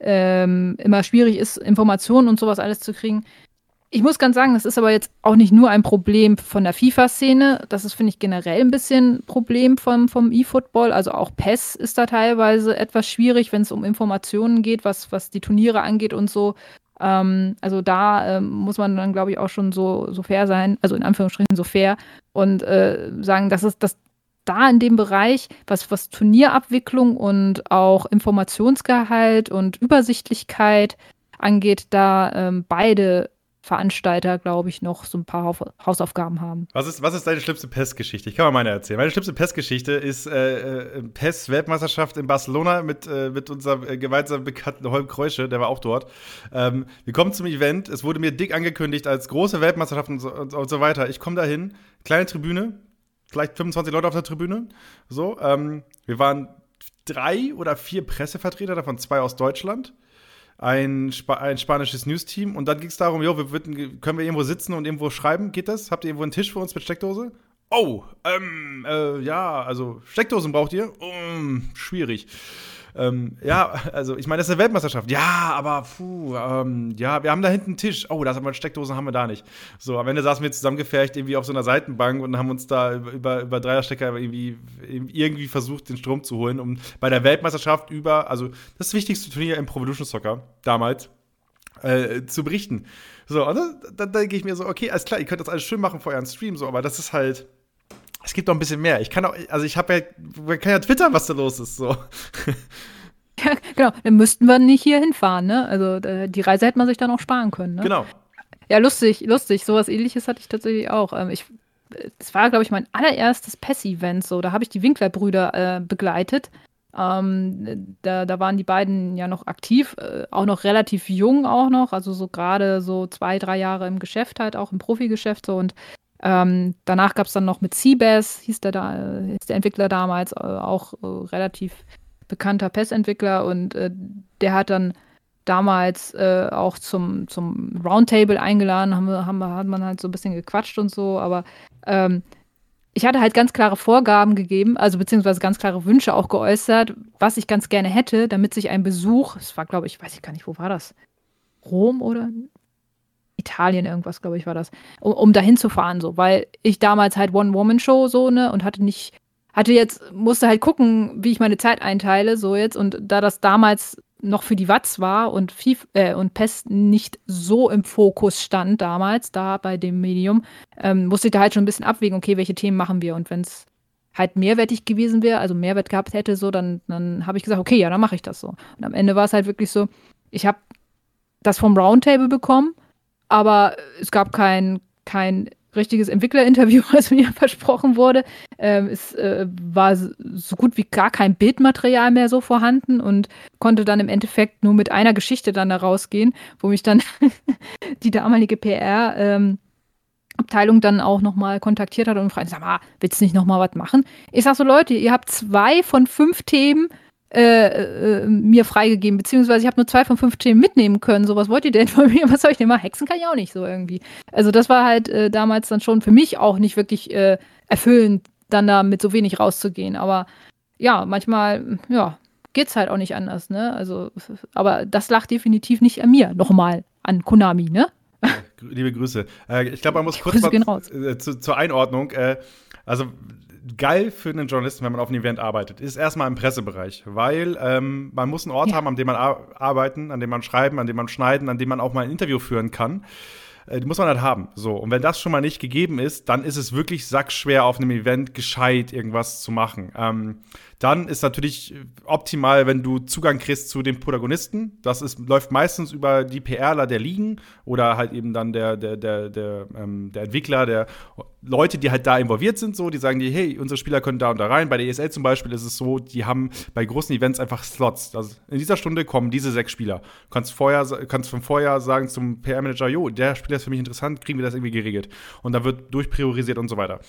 ähm, immer schwierig ist, Informationen und sowas alles zu kriegen. Ich muss ganz sagen, das ist aber jetzt auch nicht nur ein Problem von der FIFA-Szene. Das ist, finde ich, generell ein bisschen ein Problem vom, vom E-Football. Also auch PES ist da teilweise etwas schwierig, wenn es um Informationen geht, was, was die Turniere angeht und so. Ähm, also da ähm, muss man dann, glaube ich, auch schon so, so fair sein, also in Anführungsstrichen so fair und äh, sagen, dass es das da in dem Bereich, was, was Turnierabwicklung und auch Informationsgehalt und Übersichtlichkeit angeht, da ähm, beide Veranstalter, glaube ich, noch so ein paar Hausaufgaben haben. Was ist, was ist deine schlimmste Pestgeschichte? Ich kann mal meine erzählen. Meine schlimmste Pestgeschichte ist äh, äh, Pest-Weltmeisterschaft in Barcelona mit, äh, mit unserem äh, gemeinsamen bekannten Holm Kreusche, der war auch dort. Ähm, wir kommen zum Event, es wurde mir dick angekündigt als große Weltmeisterschaft und so, und, und so weiter. Ich komme dahin, kleine Tribüne, vielleicht 25 Leute auf der Tribüne. So, ähm, wir waren drei oder vier Pressevertreter, davon zwei aus Deutschland ein, Sp ein spanisches News-Team und dann ging es darum, jo, wir können wir irgendwo sitzen und irgendwo schreiben? Geht das? Habt ihr irgendwo einen Tisch für uns mit Steckdose? Oh, ähm, äh, ja, also Steckdosen braucht ihr? Um, schwierig. Ähm, ja, also ich meine, das ist eine Weltmeisterschaft. Ja, aber puh, ähm, ja, wir haben da hinten einen Tisch. Oh, da haben wir Steckdosen, haben wir da nicht. So, am Ende saßen wir zusammengefercht irgendwie auf so einer Seitenbank und haben uns da über, über, Dreierstecker irgendwie, irgendwie versucht, den Strom zu holen, um bei der Weltmeisterschaft über, also das wichtigste Turnier im Pro Evolution Soccer damals, äh, zu berichten. So, und dann, dann denke ich mir so, okay, alles klar, ihr könnt das alles schön machen vor euren Stream, so, aber das ist halt es gibt noch ein bisschen mehr. Ich kann auch, also ich habe ja, man kann ja twittern, was da los ist. So. Ja, genau. Dann müssten wir nicht hier hinfahren, ne? Also die Reise hätte man sich dann auch sparen können, ne? Genau. Ja, lustig, lustig. Sowas ähnliches hatte ich tatsächlich auch. Ähm, ich, es war, glaube ich, mein allererstes PES-Event so. Da habe ich die Winkler-Brüder äh, begleitet. Ähm, da, da waren die beiden ja noch aktiv, äh, auch noch relativ jung auch noch, also so gerade so zwei, drei Jahre im Geschäft halt, auch im Profigeschäft so und ähm, danach gab es dann noch mit Seabass, hieß der, da, hieß der Entwickler damals, äh, auch äh, relativ bekannter PES-Entwickler und äh, der hat dann damals äh, auch zum, zum Roundtable eingeladen, haben, haben, hat man halt so ein bisschen gequatscht und so, aber ähm, ich hatte halt ganz klare Vorgaben gegeben, also beziehungsweise ganz klare Wünsche auch geäußert, was ich ganz gerne hätte, damit sich ein Besuch, es war glaube ich, weiß ich gar nicht, wo war das? Rom oder Italien irgendwas, glaube ich, war das, um, um dahin zu fahren, so, weil ich damals halt One-Woman-Show so, ne, und hatte nicht, hatte jetzt, musste halt gucken, wie ich meine Zeit einteile, so jetzt, und da das damals noch für die Watts war und, FIFA, äh, und PES nicht so im Fokus stand damals, da bei dem Medium, ähm, musste ich da halt schon ein bisschen abwägen, okay, welche Themen machen wir? Und wenn es halt mehrwertig gewesen wäre, also Mehrwert gehabt hätte, so, dann, dann habe ich gesagt, okay, ja, dann mache ich das so. Und am Ende war es halt wirklich so, ich habe das vom Roundtable bekommen aber es gab kein, kein richtiges Entwicklerinterview, was mir versprochen wurde. Ähm, es äh, war so gut wie gar kein Bildmaterial mehr so vorhanden und konnte dann im Endeffekt nur mit einer Geschichte dann da rausgehen, wo mich dann die damalige PR ähm, Abteilung dann auch nochmal kontaktiert hat und fragt, sag mal, willst du nicht nochmal was machen? Ich sag so, Leute, ihr habt zwei von fünf Themen äh, äh, mir freigegeben, beziehungsweise ich habe nur zwei von fünf Themen mitnehmen können. So, was wollt ihr denn von mir? Was soll ich denn machen? Hexen kann ich auch nicht so irgendwie. Also das war halt äh, damals dann schon für mich auch nicht wirklich äh, erfüllend, dann da mit so wenig rauszugehen. Aber ja, manchmal, ja, geht's halt auch nicht anders, ne? Also, aber das lag definitiv nicht an mir. Nochmal an Konami, ne? Liebe Grüße. Äh, ich glaube, man muss kurz mal äh, zu, zur Einordnung. Äh, also geil für einen Journalisten, wenn man auf einem Event arbeitet, ist erstmal im Pressebereich, weil ähm, man muss einen Ort ja. haben, an dem man arbeiten, an dem man schreiben, an dem man schneiden, an dem man auch mal ein Interview führen kann. Äh, die muss man halt haben. So. Und wenn das schon mal nicht gegeben ist, dann ist es wirklich sackschwer, auf einem Event gescheit irgendwas zu machen. Ähm, dann ist natürlich optimal, wenn du Zugang kriegst zu den Protagonisten. Das ist, läuft meistens über die PRler der Ligen oder halt eben dann der, der, der, der, ähm, der Entwickler, der Leute, die halt da involviert sind, so, die sagen dir, hey, unsere Spieler können da und da rein. Bei der ESL zum Beispiel ist es so, die haben bei großen Events einfach Slots. Also in dieser Stunde kommen diese sechs Spieler. Du kannst vorher, kannst von vorher sagen zum PR-Manager, jo, der Spieler ist für mich interessant, kriegen wir das irgendwie geregelt. Und da wird durchpriorisiert und so weiter.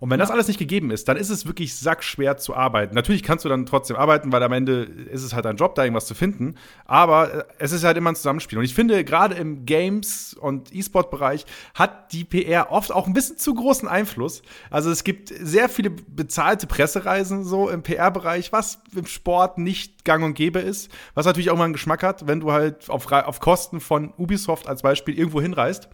Und wenn das alles nicht gegeben ist, dann ist es wirklich sackschwer zu arbeiten. Natürlich kannst du dann trotzdem arbeiten, weil am Ende ist es halt dein Job, da irgendwas zu finden. Aber äh, es ist halt immer ein Zusammenspiel. Und ich finde, gerade im Games- und E-Sport-Bereich hat die PR oft auch ein bisschen zu großen Einfluss. Also es gibt sehr viele bezahlte Pressereisen so im PR-Bereich, was im Sport nicht gang und gäbe ist. Was natürlich auch mal einen Geschmack hat, wenn du halt auf, auf Kosten von Ubisoft als Beispiel irgendwo hinreist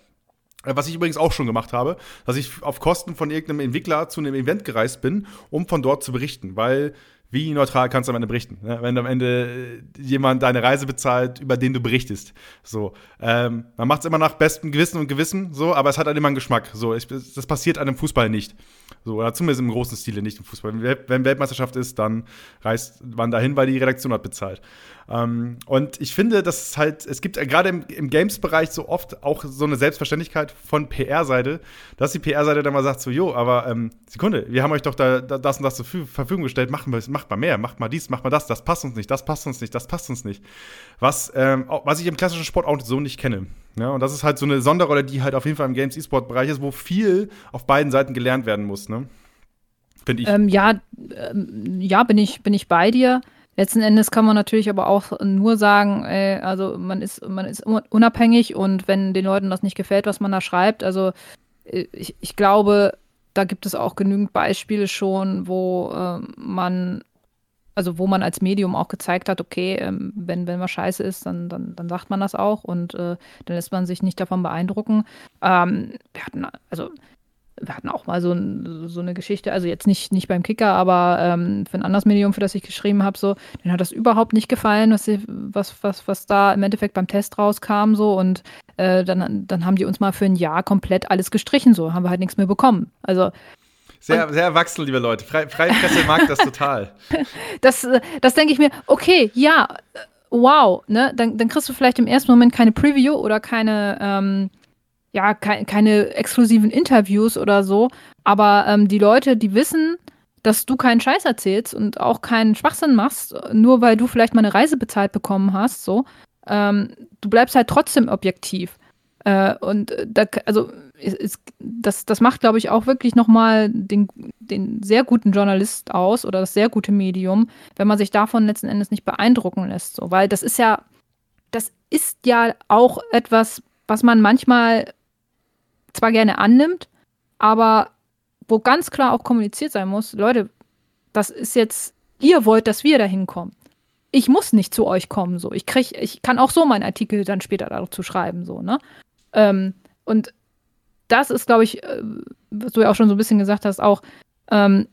was ich übrigens auch schon gemacht habe, dass ich auf Kosten von irgendeinem Entwickler zu einem Event gereist bin, um von dort zu berichten, weil wie neutral kannst du am Ende berichten, ne? wenn am Ende äh, jemand deine Reise bezahlt, über den du berichtest. So, ähm, man macht es immer nach bestem Gewissen und Gewissen, so, aber es hat halt immer einen Geschmack. So, ich, das passiert einem Fußball nicht. So, oder zumindest im großen Stile nicht im Fußball. Wenn Weltmeisterschaft ist, dann reist man dahin, weil die Redaktion hat bezahlt. Ähm, und ich finde, dass es halt, es gibt gerade im, im Games-Bereich so oft auch so eine Selbstverständlichkeit von PR-Seite, dass die PR-Seite dann mal sagt so, jo, aber ähm, Sekunde, wir haben euch doch da, da das und das zur Verfügung gestellt, macht mal, macht mal mehr, macht mal dies, macht mal das, das passt uns nicht, das passt uns nicht, das passt uns nicht. Was, ähm, was ich im klassischen Sport auch so nicht kenne. Ja, und das ist halt so eine Sonderrolle, die halt auf jeden Fall im Games-E-Sport-Bereich ist, wo viel auf beiden Seiten gelernt werden muss, ne? Finde ich. Ähm, ja, ähm, ja, bin ich, bin ich bei dir. Letzten Endes kann man natürlich aber auch nur sagen, ey, also man ist, man ist unabhängig und wenn den Leuten das nicht gefällt, was man da schreibt, also äh, ich, ich glaube, da gibt es auch genügend Beispiele schon, wo äh, man, also wo man als Medium auch gezeigt hat, okay, ähm, wenn, wenn was scheiße ist, dann, dann, dann sagt man das auch und äh, dann lässt man sich nicht davon beeindrucken. Ähm, wir hatten, also wir hatten auch mal so, so eine Geschichte, also jetzt nicht, nicht beim Kicker, aber ähm, für ein anderes Medium, für das ich geschrieben habe, so, denen hat das überhaupt nicht gefallen, was, was, was, was da im Endeffekt beim Test rauskam, so und äh, dann, dann haben die uns mal für ein Jahr komplett alles gestrichen, so, haben wir halt nichts mehr bekommen. Also sehr, sehr erwachsen, liebe Leute. Freie Presse mag das total. Das, äh, das denke ich mir, okay, ja, äh, wow, ne? Dann, dann kriegst du vielleicht im ersten Moment keine Preview oder keine, ähm, ja, ke keine exklusiven Interviews oder so, aber ähm, die Leute, die wissen, dass du keinen Scheiß erzählst und auch keinen Schwachsinn machst, nur weil du vielleicht mal eine Reise bezahlt bekommen hast, so, ähm, du bleibst halt trotzdem objektiv. Äh, und da, also ist, das, das macht, glaube ich, auch wirklich nochmal den, den sehr guten Journalist aus oder das sehr gute Medium, wenn man sich davon letzten Endes nicht beeindrucken lässt. So. Weil das ist ja, das ist ja auch etwas, was man manchmal zwar gerne annimmt, aber wo ganz klar auch kommuniziert sein muss, Leute, das ist jetzt, ihr wollt, dass wir da hinkommen. Ich muss nicht zu euch kommen, so. Ich krieg, ich kann auch so meinen Artikel dann später dazu schreiben, so, ne? Ähm, und das ist, glaube ich, äh, was du ja auch schon so ein bisschen gesagt hast, auch ähm,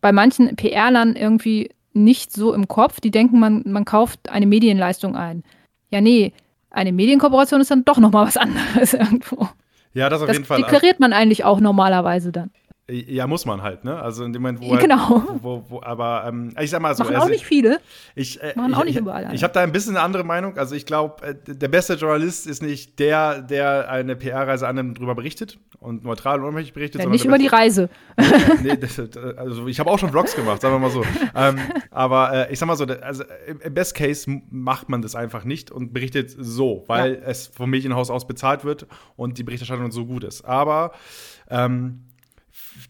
bei manchen PR-Lern irgendwie nicht so im Kopf. Die denken, man, man kauft eine Medienleistung ein. Ja, nee, eine Medienkooperation ist dann doch nochmal was anderes irgendwo. Ja, das auf das jeden Fall. deklariert man eigentlich auch normalerweise dann. Ja, muss man halt, ne? Also in dem Moment, wo. Genau. Halt, wo, wo, aber ähm, ich sag mal so. Machen also, auch nicht viele. Ich, äh, Machen auch nicht überall. Ich, ich habe da ein bisschen eine andere Meinung. Also ich glaube, äh, der beste Journalist ist nicht der, der eine PR-Reise annimmt und darüber berichtet und neutral und unabhängig berichtet. Ja, nicht über die Reise. nee, das, also ich habe auch schon Vlogs gemacht, sagen wir mal so. ähm, aber äh, ich sag mal so, also im Best Case macht man das einfach nicht und berichtet so, weil ja. es vom Medienhaus aus bezahlt wird und die Berichterstattung so gut ist. Aber ähm,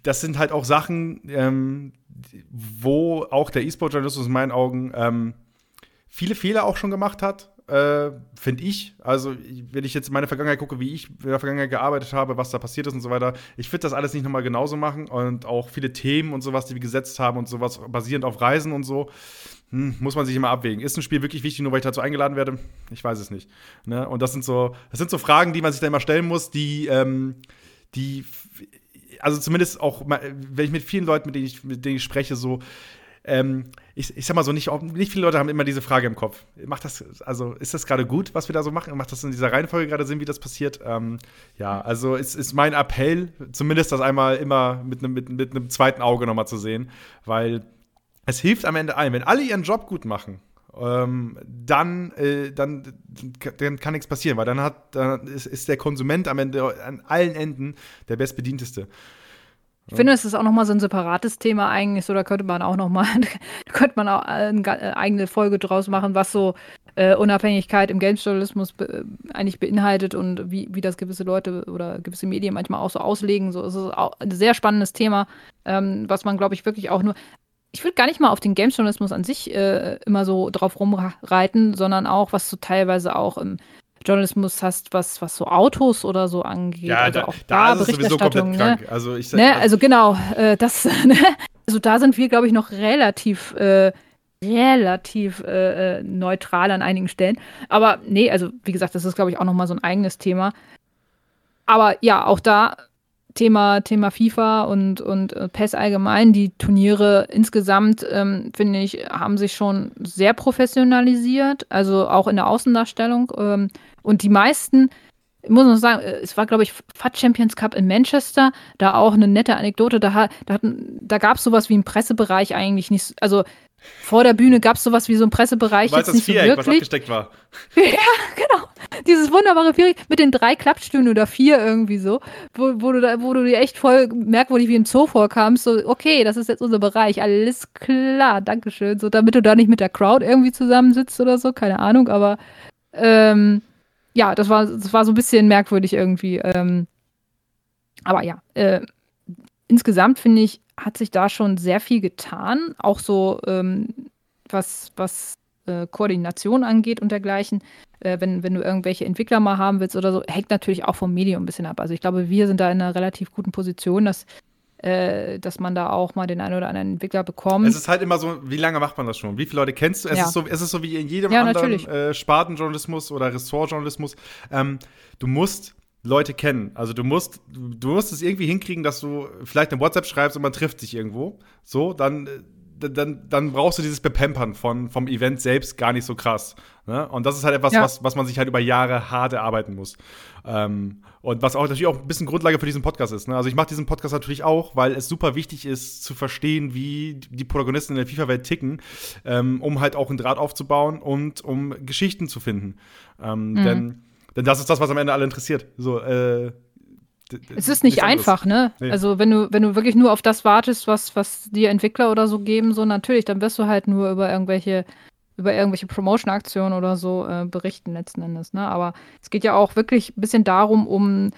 das sind halt auch Sachen, ähm, wo auch der E-Sport-Journalismus in meinen Augen ähm, viele Fehler auch schon gemacht hat, äh, finde ich. Also, wenn ich jetzt in meine Vergangenheit gucke, wie ich in der Vergangenheit gearbeitet habe, was da passiert ist und so weiter, ich würde das alles nicht nochmal genauso machen und auch viele Themen und sowas, die wir gesetzt haben und sowas basierend auf Reisen und so. Hm, muss man sich immer abwägen. Ist ein Spiel wirklich wichtig, nur weil ich dazu eingeladen werde? Ich weiß es nicht. Ne? Und das sind so, das sind so Fragen, die man sich da immer stellen muss, die, ähm, die also zumindest auch, wenn ich mit vielen Leuten, mit denen ich, mit denen ich spreche, so, ähm, ich, ich sag mal so, nicht, nicht viele Leute haben immer diese Frage im Kopf. Macht das, also ist das gerade gut, was wir da so machen? Macht das in dieser Reihenfolge gerade Sinn, wie das passiert? Ähm, ja, also es ist mein Appell, zumindest das einmal immer mit einem mit, mit einem zweiten Auge nochmal zu sehen, weil es hilft am Ende allen. Wenn alle ihren Job gut machen, ähm, dann, äh, dann, dann kann nichts passieren, weil dann, hat, dann ist, ist der Konsument am Ende an allen Enden der bestbedienteste. Ich finde, es ist auch nochmal so ein separates Thema eigentlich, so da könnte man auch nochmal, könnte man auch eine äh, eigene Folge draus machen, was so äh, Unabhängigkeit im Games-Journalismus be eigentlich beinhaltet und wie, wie das gewisse Leute oder gewisse Medien manchmal auch so auslegen. So es ist auch ein sehr spannendes Thema, ähm, was man, glaube ich, wirklich auch nur. Ich würde gar nicht mal auf den Games-Journalismus an sich äh, immer so drauf rumreiten, sondern auch, was du teilweise auch im Journalismus hast, was, was so Autos oder so angeht. Ja, also da, auch da, da ist es sowieso komplett krank. Ne? Also, ich, ne? also genau, äh, das, ne? also da sind wir, glaube ich, noch relativ, äh, relativ äh, äh, neutral an einigen Stellen. Aber nee, also wie gesagt, das ist, glaube ich, auch noch mal so ein eigenes Thema. Aber ja, auch da Thema, Thema FIFA und, und äh, PES allgemein, die Turniere insgesamt, ähm, finde ich, haben sich schon sehr professionalisiert, also auch in der Außendarstellung. Ähm, und die meisten, ich muss noch sagen, äh, es war, glaube ich, FAT Champions Cup in Manchester, da auch eine nette Anekdote, da, da, da gab es sowas wie einen Pressebereich eigentlich nicht, also vor der Bühne gab es sowas wie so einen Pressebereich. Weil jetzt nicht Viereck, so wirklich. was abgesteckt war. ja, genau. Dieses wunderbare Viereck mit den drei Klappstühlen oder vier irgendwie so, wo, wo, du, da, wo du dir echt voll merkwürdig wie im Zoo vorkamst. So, okay, das ist jetzt unser Bereich. Alles klar, Dankeschön. So, damit du da nicht mit der Crowd irgendwie zusammensitzt oder so, keine Ahnung, aber ähm, ja, das war, das war so ein bisschen merkwürdig irgendwie. Ähm, aber ja, äh, insgesamt finde ich, hat sich da schon sehr viel getan, auch so ähm, was, was äh, Koordination angeht und dergleichen. Äh, wenn, wenn du irgendwelche Entwickler mal haben willst oder so, hängt natürlich auch vom Medium ein bisschen ab. Also ich glaube, wir sind da in einer relativ guten Position, dass, äh, dass man da auch mal den einen oder anderen Entwickler bekommt. Es ist halt immer so, wie lange macht man das schon? Wie viele Leute kennst du? Es, ja. ist, so, es ist so wie in jedem ja, anderen äh, Spartenjournalismus oder Ressortjournalismus. Ähm, du musst Leute kennen. Also du musst, du musst es irgendwie hinkriegen, dass du vielleicht eine WhatsApp schreibst und man trifft sich irgendwo. So, dann, dann, dann brauchst du dieses Bepampern von, vom Event selbst gar nicht so krass. Ne? Und das ist halt etwas, ja. was, was man sich halt über Jahre hart erarbeiten muss. Ähm, und was auch natürlich auch ein bisschen Grundlage für diesen Podcast ist. Ne? Also ich mache diesen Podcast natürlich auch, weil es super wichtig ist zu verstehen, wie die Protagonisten in der FIFA-Welt ticken, ähm, um halt auch einen Draht aufzubauen und um Geschichten zu finden. Ähm, mhm. Denn denn das ist das, was am Ende alle interessiert. So, äh, es ist nicht einfach, ne? Nee. Also wenn du, wenn du wirklich nur auf das wartest, was, was die Entwickler oder so geben, so natürlich, dann wirst du halt nur über irgendwelche, über irgendwelche Promotion-Aktionen oder so äh, berichten letzten Endes, ne? Aber es geht ja auch wirklich ein bisschen darum, um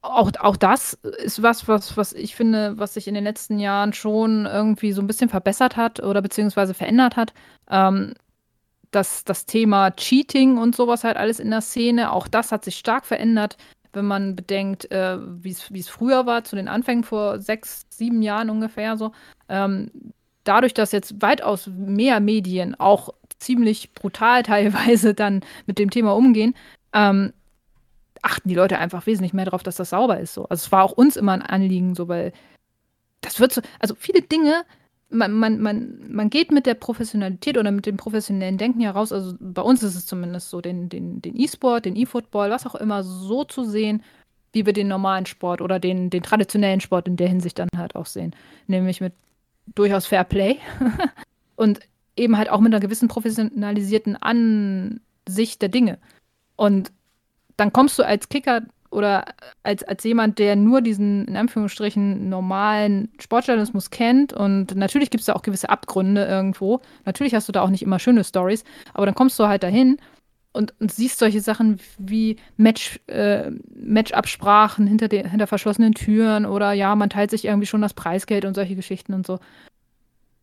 auch, auch das ist was, was, was ich finde, was sich in den letzten Jahren schon irgendwie so ein bisschen verbessert hat oder beziehungsweise verändert hat. Ähm, das, das Thema Cheating und sowas halt alles in der Szene, auch das hat sich stark verändert, wenn man bedenkt, äh, wie es früher war, zu den Anfängen vor sechs, sieben Jahren ungefähr so. Ähm, dadurch, dass jetzt weitaus mehr Medien auch ziemlich brutal teilweise dann mit dem Thema umgehen, ähm, achten die Leute einfach wesentlich mehr darauf, dass das sauber ist. So. Also es war auch uns immer ein Anliegen, so, weil das wird so, also viele Dinge man, man, man, man geht mit der Professionalität oder mit dem professionellen Denken heraus, also bei uns ist es zumindest so, den, E-Sport, den E-Football, was auch immer, so zu sehen, wie wir den normalen Sport oder den, den traditionellen Sport in der Hinsicht dann halt auch sehen. Nämlich mit durchaus Fair Play und eben halt auch mit einer gewissen professionalisierten Ansicht der Dinge. Und dann kommst du als Kicker oder als, als jemand, der nur diesen, in Anführungsstrichen, normalen Sportjournalismus kennt und natürlich gibt es da auch gewisse Abgründe irgendwo. Natürlich hast du da auch nicht immer schöne Stories, aber dann kommst du halt dahin und, und siehst solche Sachen wie Match, äh, Match-Absprachen hinter, hinter verschlossenen Türen oder ja, man teilt sich irgendwie schon das Preisgeld und solche Geschichten und so.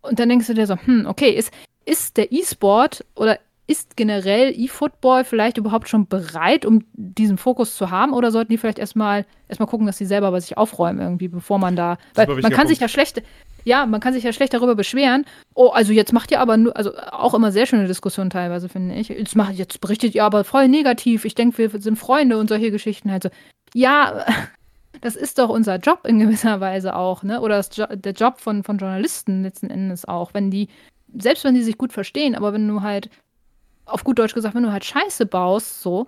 Und dann denkst du dir so, hm, okay, ist, ist der E-Sport oder ist generell E-Football vielleicht überhaupt schon bereit, um diesen Fokus zu haben? Oder sollten die vielleicht erstmal erstmal gucken, dass sie selber bei sich aufräumen, irgendwie, bevor man da. Weil man kann Punkt. sich ja schlecht, ja, man kann sich ja schlecht darüber beschweren. Oh, also jetzt macht ihr aber nur, also auch immer sehr schöne Diskussionen teilweise, finde ich. Jetzt, macht, jetzt berichtet ihr aber voll negativ. Ich denke, wir sind Freunde und solche Geschichten halt so. Ja, das ist doch unser Job in gewisser Weise auch, ne? Oder jo der Job von, von Journalisten letzten Endes auch. Wenn die, selbst wenn die sich gut verstehen, aber wenn du halt auf gut Deutsch gesagt, wenn du halt Scheiße baust, so,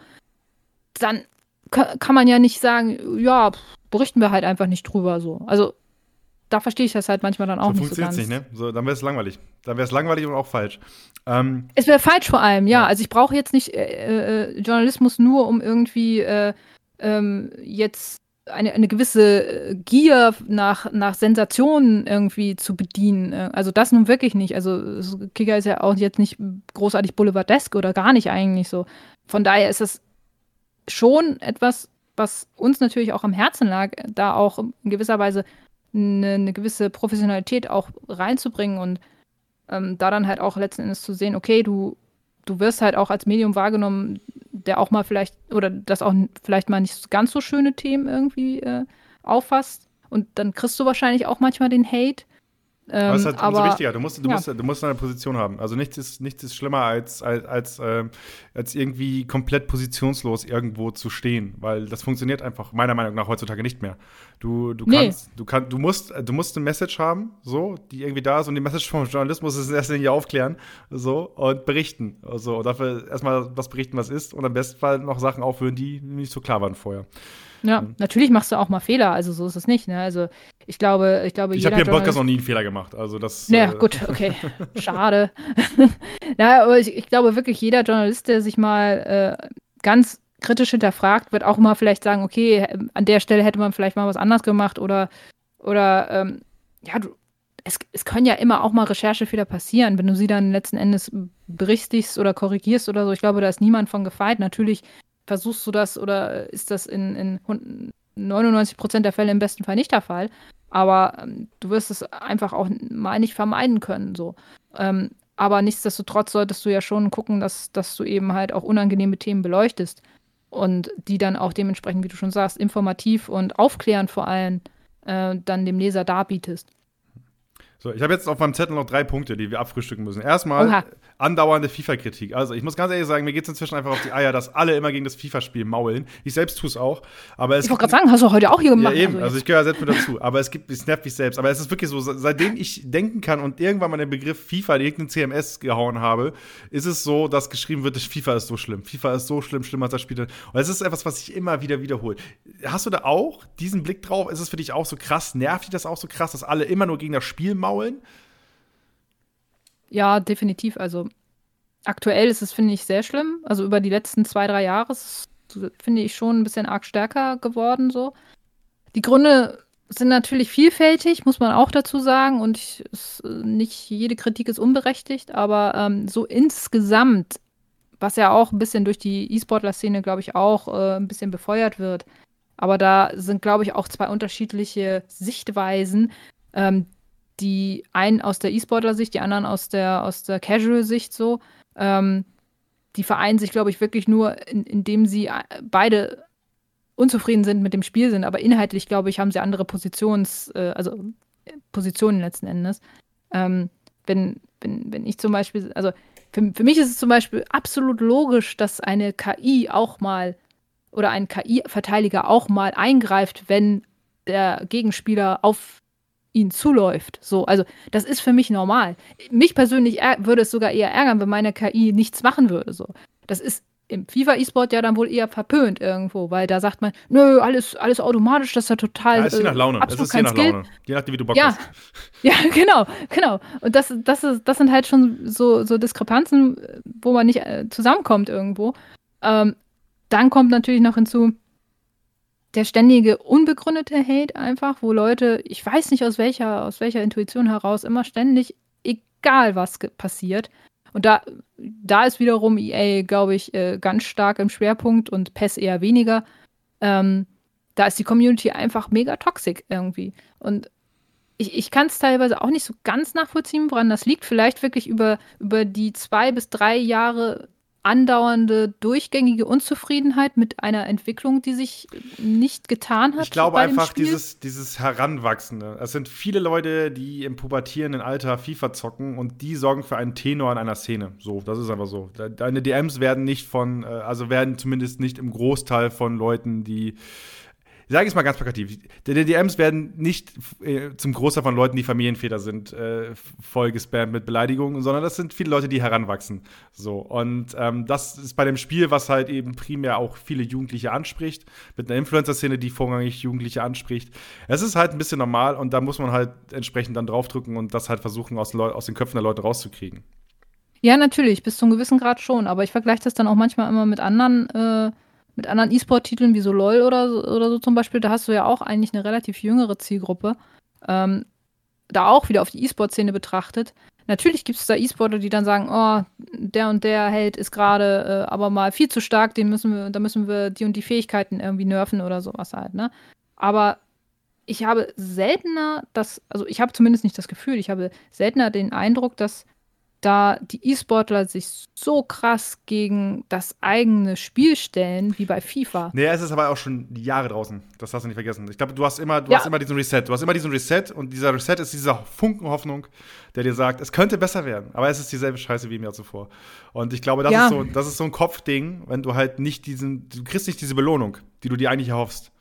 dann kann man ja nicht sagen, ja, berichten wir halt einfach nicht drüber, so. Also, da verstehe ich das halt manchmal dann auch so nicht so ganz. nicht, ne? So, dann wäre es langweilig. Dann wäre es langweilig und auch falsch. Ähm, es wäre falsch vor allem, ja. ja. Also ich brauche jetzt nicht äh, äh, Journalismus nur, um irgendwie äh, ähm, jetzt eine, eine gewisse Gier nach, nach Sensationen irgendwie zu bedienen. Also das nun wirklich nicht. Also Kicker ist ja auch jetzt nicht großartig boulevardesk oder gar nicht eigentlich so. Von daher ist es schon etwas, was uns natürlich auch am Herzen lag, da auch in gewisser Weise eine, eine gewisse Professionalität auch reinzubringen und ähm, da dann halt auch letzten Endes zu sehen, okay, du, du wirst halt auch als Medium wahrgenommen, der auch mal vielleicht, oder das auch vielleicht mal nicht ganz so schöne Themen irgendwie äh, auffasst. Und dann kriegst du wahrscheinlich auch manchmal den Hate. Ähm, aber das ist halt aber, umso wichtiger. Du musst, du, ja. musst, du musst eine Position haben. Also nichts ist, nichts ist schlimmer, als, als, als, äh, als irgendwie komplett positionslos irgendwo zu stehen. Weil das funktioniert einfach meiner Meinung nach heutzutage nicht mehr. Du, du kannst, nee. du kannst, du musst, du musst eine Message haben, so, die irgendwie da ist. Und die Message vom Journalismus ist in erster Linie aufklären, so, und berichten. So, und dafür erstmal was berichten, was ist. Und am besten Fall noch Sachen aufhören, die nicht so klar waren vorher. Ja, mhm. natürlich machst du auch mal Fehler, also so ist es nicht. Ne? Also ich glaube, ich glaube, ich habe hier im Podcast noch nie einen Fehler gemacht. Also das. Ja, äh gut, okay, schade. ja, aber ich, ich, glaube wirklich, jeder Journalist, der sich mal äh, ganz kritisch hinterfragt, wird auch mal vielleicht sagen, okay, an der Stelle hätte man vielleicht mal was anders gemacht oder oder ähm, ja, du, es, es können ja immer auch mal Recherchefehler passieren, wenn du sie dann letzten Endes berichtigst oder korrigierst oder so. Ich glaube, da ist niemand von gefeit. Natürlich versuchst du das oder ist das in, in 99 Prozent der Fälle im besten Fall nicht der Fall. Aber ähm, du wirst es einfach auch mal nicht vermeiden können. So. Ähm, aber nichtsdestotrotz solltest du ja schon gucken, dass, dass du eben halt auch unangenehme Themen beleuchtest und die dann auch dementsprechend, wie du schon sagst, informativ und aufklärend vor allem äh, dann dem Leser darbietest. So, ich habe jetzt auf meinem Zettel noch drei Punkte, die wir abfrühstücken müssen. Erstmal Oha. andauernde FIFA-Kritik. Also, ich muss ganz ehrlich sagen, mir geht es inzwischen einfach auf die Eier, dass alle immer gegen das FIFA-Spiel maulen. Ich selbst tue es auch. Aber es ich wollte gerade sagen, hast du heute auch hier gemacht. Ja, eben. Also, also ich gehöre selbst mit dazu. Aber es gibt, es nervt mich selbst. Aber es ist wirklich so, seitdem ich denken kann und irgendwann mal den Begriff FIFA in irgendein CMS gehauen habe, ist es so, dass geschrieben wird, FIFA ist so schlimm. FIFA ist so schlimm, schlimmer als das Spiel. Und es ist etwas, was sich immer wieder wiederholt. Hast du da auch diesen Blick drauf? Ist es für dich auch so krass? Nervt dich das auch so krass, dass alle immer nur gegen das Spiel maulen? Ja, definitiv. Also aktuell ist es, finde ich, sehr schlimm. Also über die letzten zwei, drei Jahre ist es, finde ich, schon ein bisschen arg stärker geworden so. Die Gründe sind natürlich vielfältig, muss man auch dazu sagen. Und ich, es, nicht jede Kritik ist unberechtigt, aber ähm, so insgesamt, was ja auch ein bisschen durch die E-Sportler-Szene, glaube ich, auch äh, ein bisschen befeuert wird. Aber da sind, glaube ich, auch zwei unterschiedliche Sichtweisen, ähm, die einen aus der E-Sportler-Sicht, die anderen aus der, aus der Casual-Sicht so. Ähm, die vereinen sich, glaube ich, wirklich nur, in, indem sie äh, beide unzufrieden sind mit dem Spiel sind, aber inhaltlich, glaube ich, haben sie andere Positions, äh, also Positionen letzten Endes. Ähm, wenn, wenn, wenn ich zum Beispiel, also für, für mich ist es zum Beispiel absolut logisch, dass eine KI auch mal oder ein KI-Verteidiger auch mal eingreift, wenn der Gegenspieler auf ihn zuläuft. So, also das ist für mich normal. Mich persönlich würde es sogar eher ärgern, wenn meine KI nichts machen würde. So, das ist im FIFA E-Sport ja dann wohl eher verpönt irgendwo, weil da sagt man, nö, alles, alles automatisch, das ist ja total. Ja, ist je nach Laune. Äh, es ist je nach Skill. Laune. Je nachdem, wie du Bock ja. hast. Ja, genau, genau. Und das, das, ist, das sind halt schon so, so Diskrepanzen, wo man nicht äh, zusammenkommt irgendwo. Ähm, dann kommt natürlich noch hinzu, der ständige unbegründete Hate einfach, wo Leute, ich weiß nicht aus welcher, aus welcher Intuition heraus, immer ständig, egal was passiert. Und da, da ist wiederum EA, glaube ich, äh, ganz stark im Schwerpunkt und PES eher weniger. Ähm, da ist die Community einfach mega toxisch irgendwie. Und ich, ich kann es teilweise auch nicht so ganz nachvollziehen, woran das liegt. Vielleicht wirklich über, über die zwei bis drei Jahre andauernde, durchgängige Unzufriedenheit mit einer Entwicklung, die sich nicht getan hat. Ich glaube einfach dieses, dieses Heranwachsende. Es sind viele Leute, die im pubertierenden Alter FIFA zocken und die sorgen für einen Tenor in einer Szene. So, das ist einfach so. Deine DMs werden nicht von, äh, also werden zumindest nicht im Großteil von Leuten, die sage es mal ganz plakativ, die DMs werden nicht äh, zum Großteil von Leuten, die Familienväter sind, äh, voll gespammt mit Beleidigungen, sondern das sind viele Leute, die heranwachsen. So, und ähm, das ist bei dem Spiel, was halt eben primär auch viele Jugendliche anspricht, mit einer Influencer-Szene, die vorrangig Jugendliche anspricht. Es ist halt ein bisschen normal und da muss man halt entsprechend dann draufdrücken und das halt versuchen, aus, aus den Köpfen der Leute rauszukriegen. Ja, natürlich, bis zu einem gewissen Grad schon, aber ich vergleiche das dann auch manchmal immer mit anderen äh mit anderen E-Sport-Titeln wie so LOL oder so, oder so zum Beispiel, da hast du ja auch eigentlich eine relativ jüngere Zielgruppe. Ähm, da auch wieder auf die E-Sport-Szene betrachtet. Natürlich gibt es da E-Sportler, die dann sagen, oh, der und der Held ist gerade äh, aber mal viel zu stark, den müssen wir, da müssen wir die und die Fähigkeiten irgendwie nerven oder sowas halt, ne? Aber ich habe seltener das, also ich habe zumindest nicht das Gefühl, ich habe seltener den Eindruck, dass da die E-Sportler sich so krass gegen das eigene Spiel stellen, wie bei FIFA. Nee, es ist aber auch schon Jahre draußen. Das hast du nicht vergessen. Ich glaube, du hast immer, du ja. hast immer diesen Reset. Du hast immer diesen Reset und dieser Reset ist dieser Funken Hoffnung, der dir sagt, es könnte besser werden, aber es ist dieselbe Scheiße wie im Jahr zuvor. Und ich glaube, das, ja. ist, so, das ist so ein Kopfding, wenn du halt nicht diesen, du kriegst nicht diese Belohnung, die du dir eigentlich erhoffst.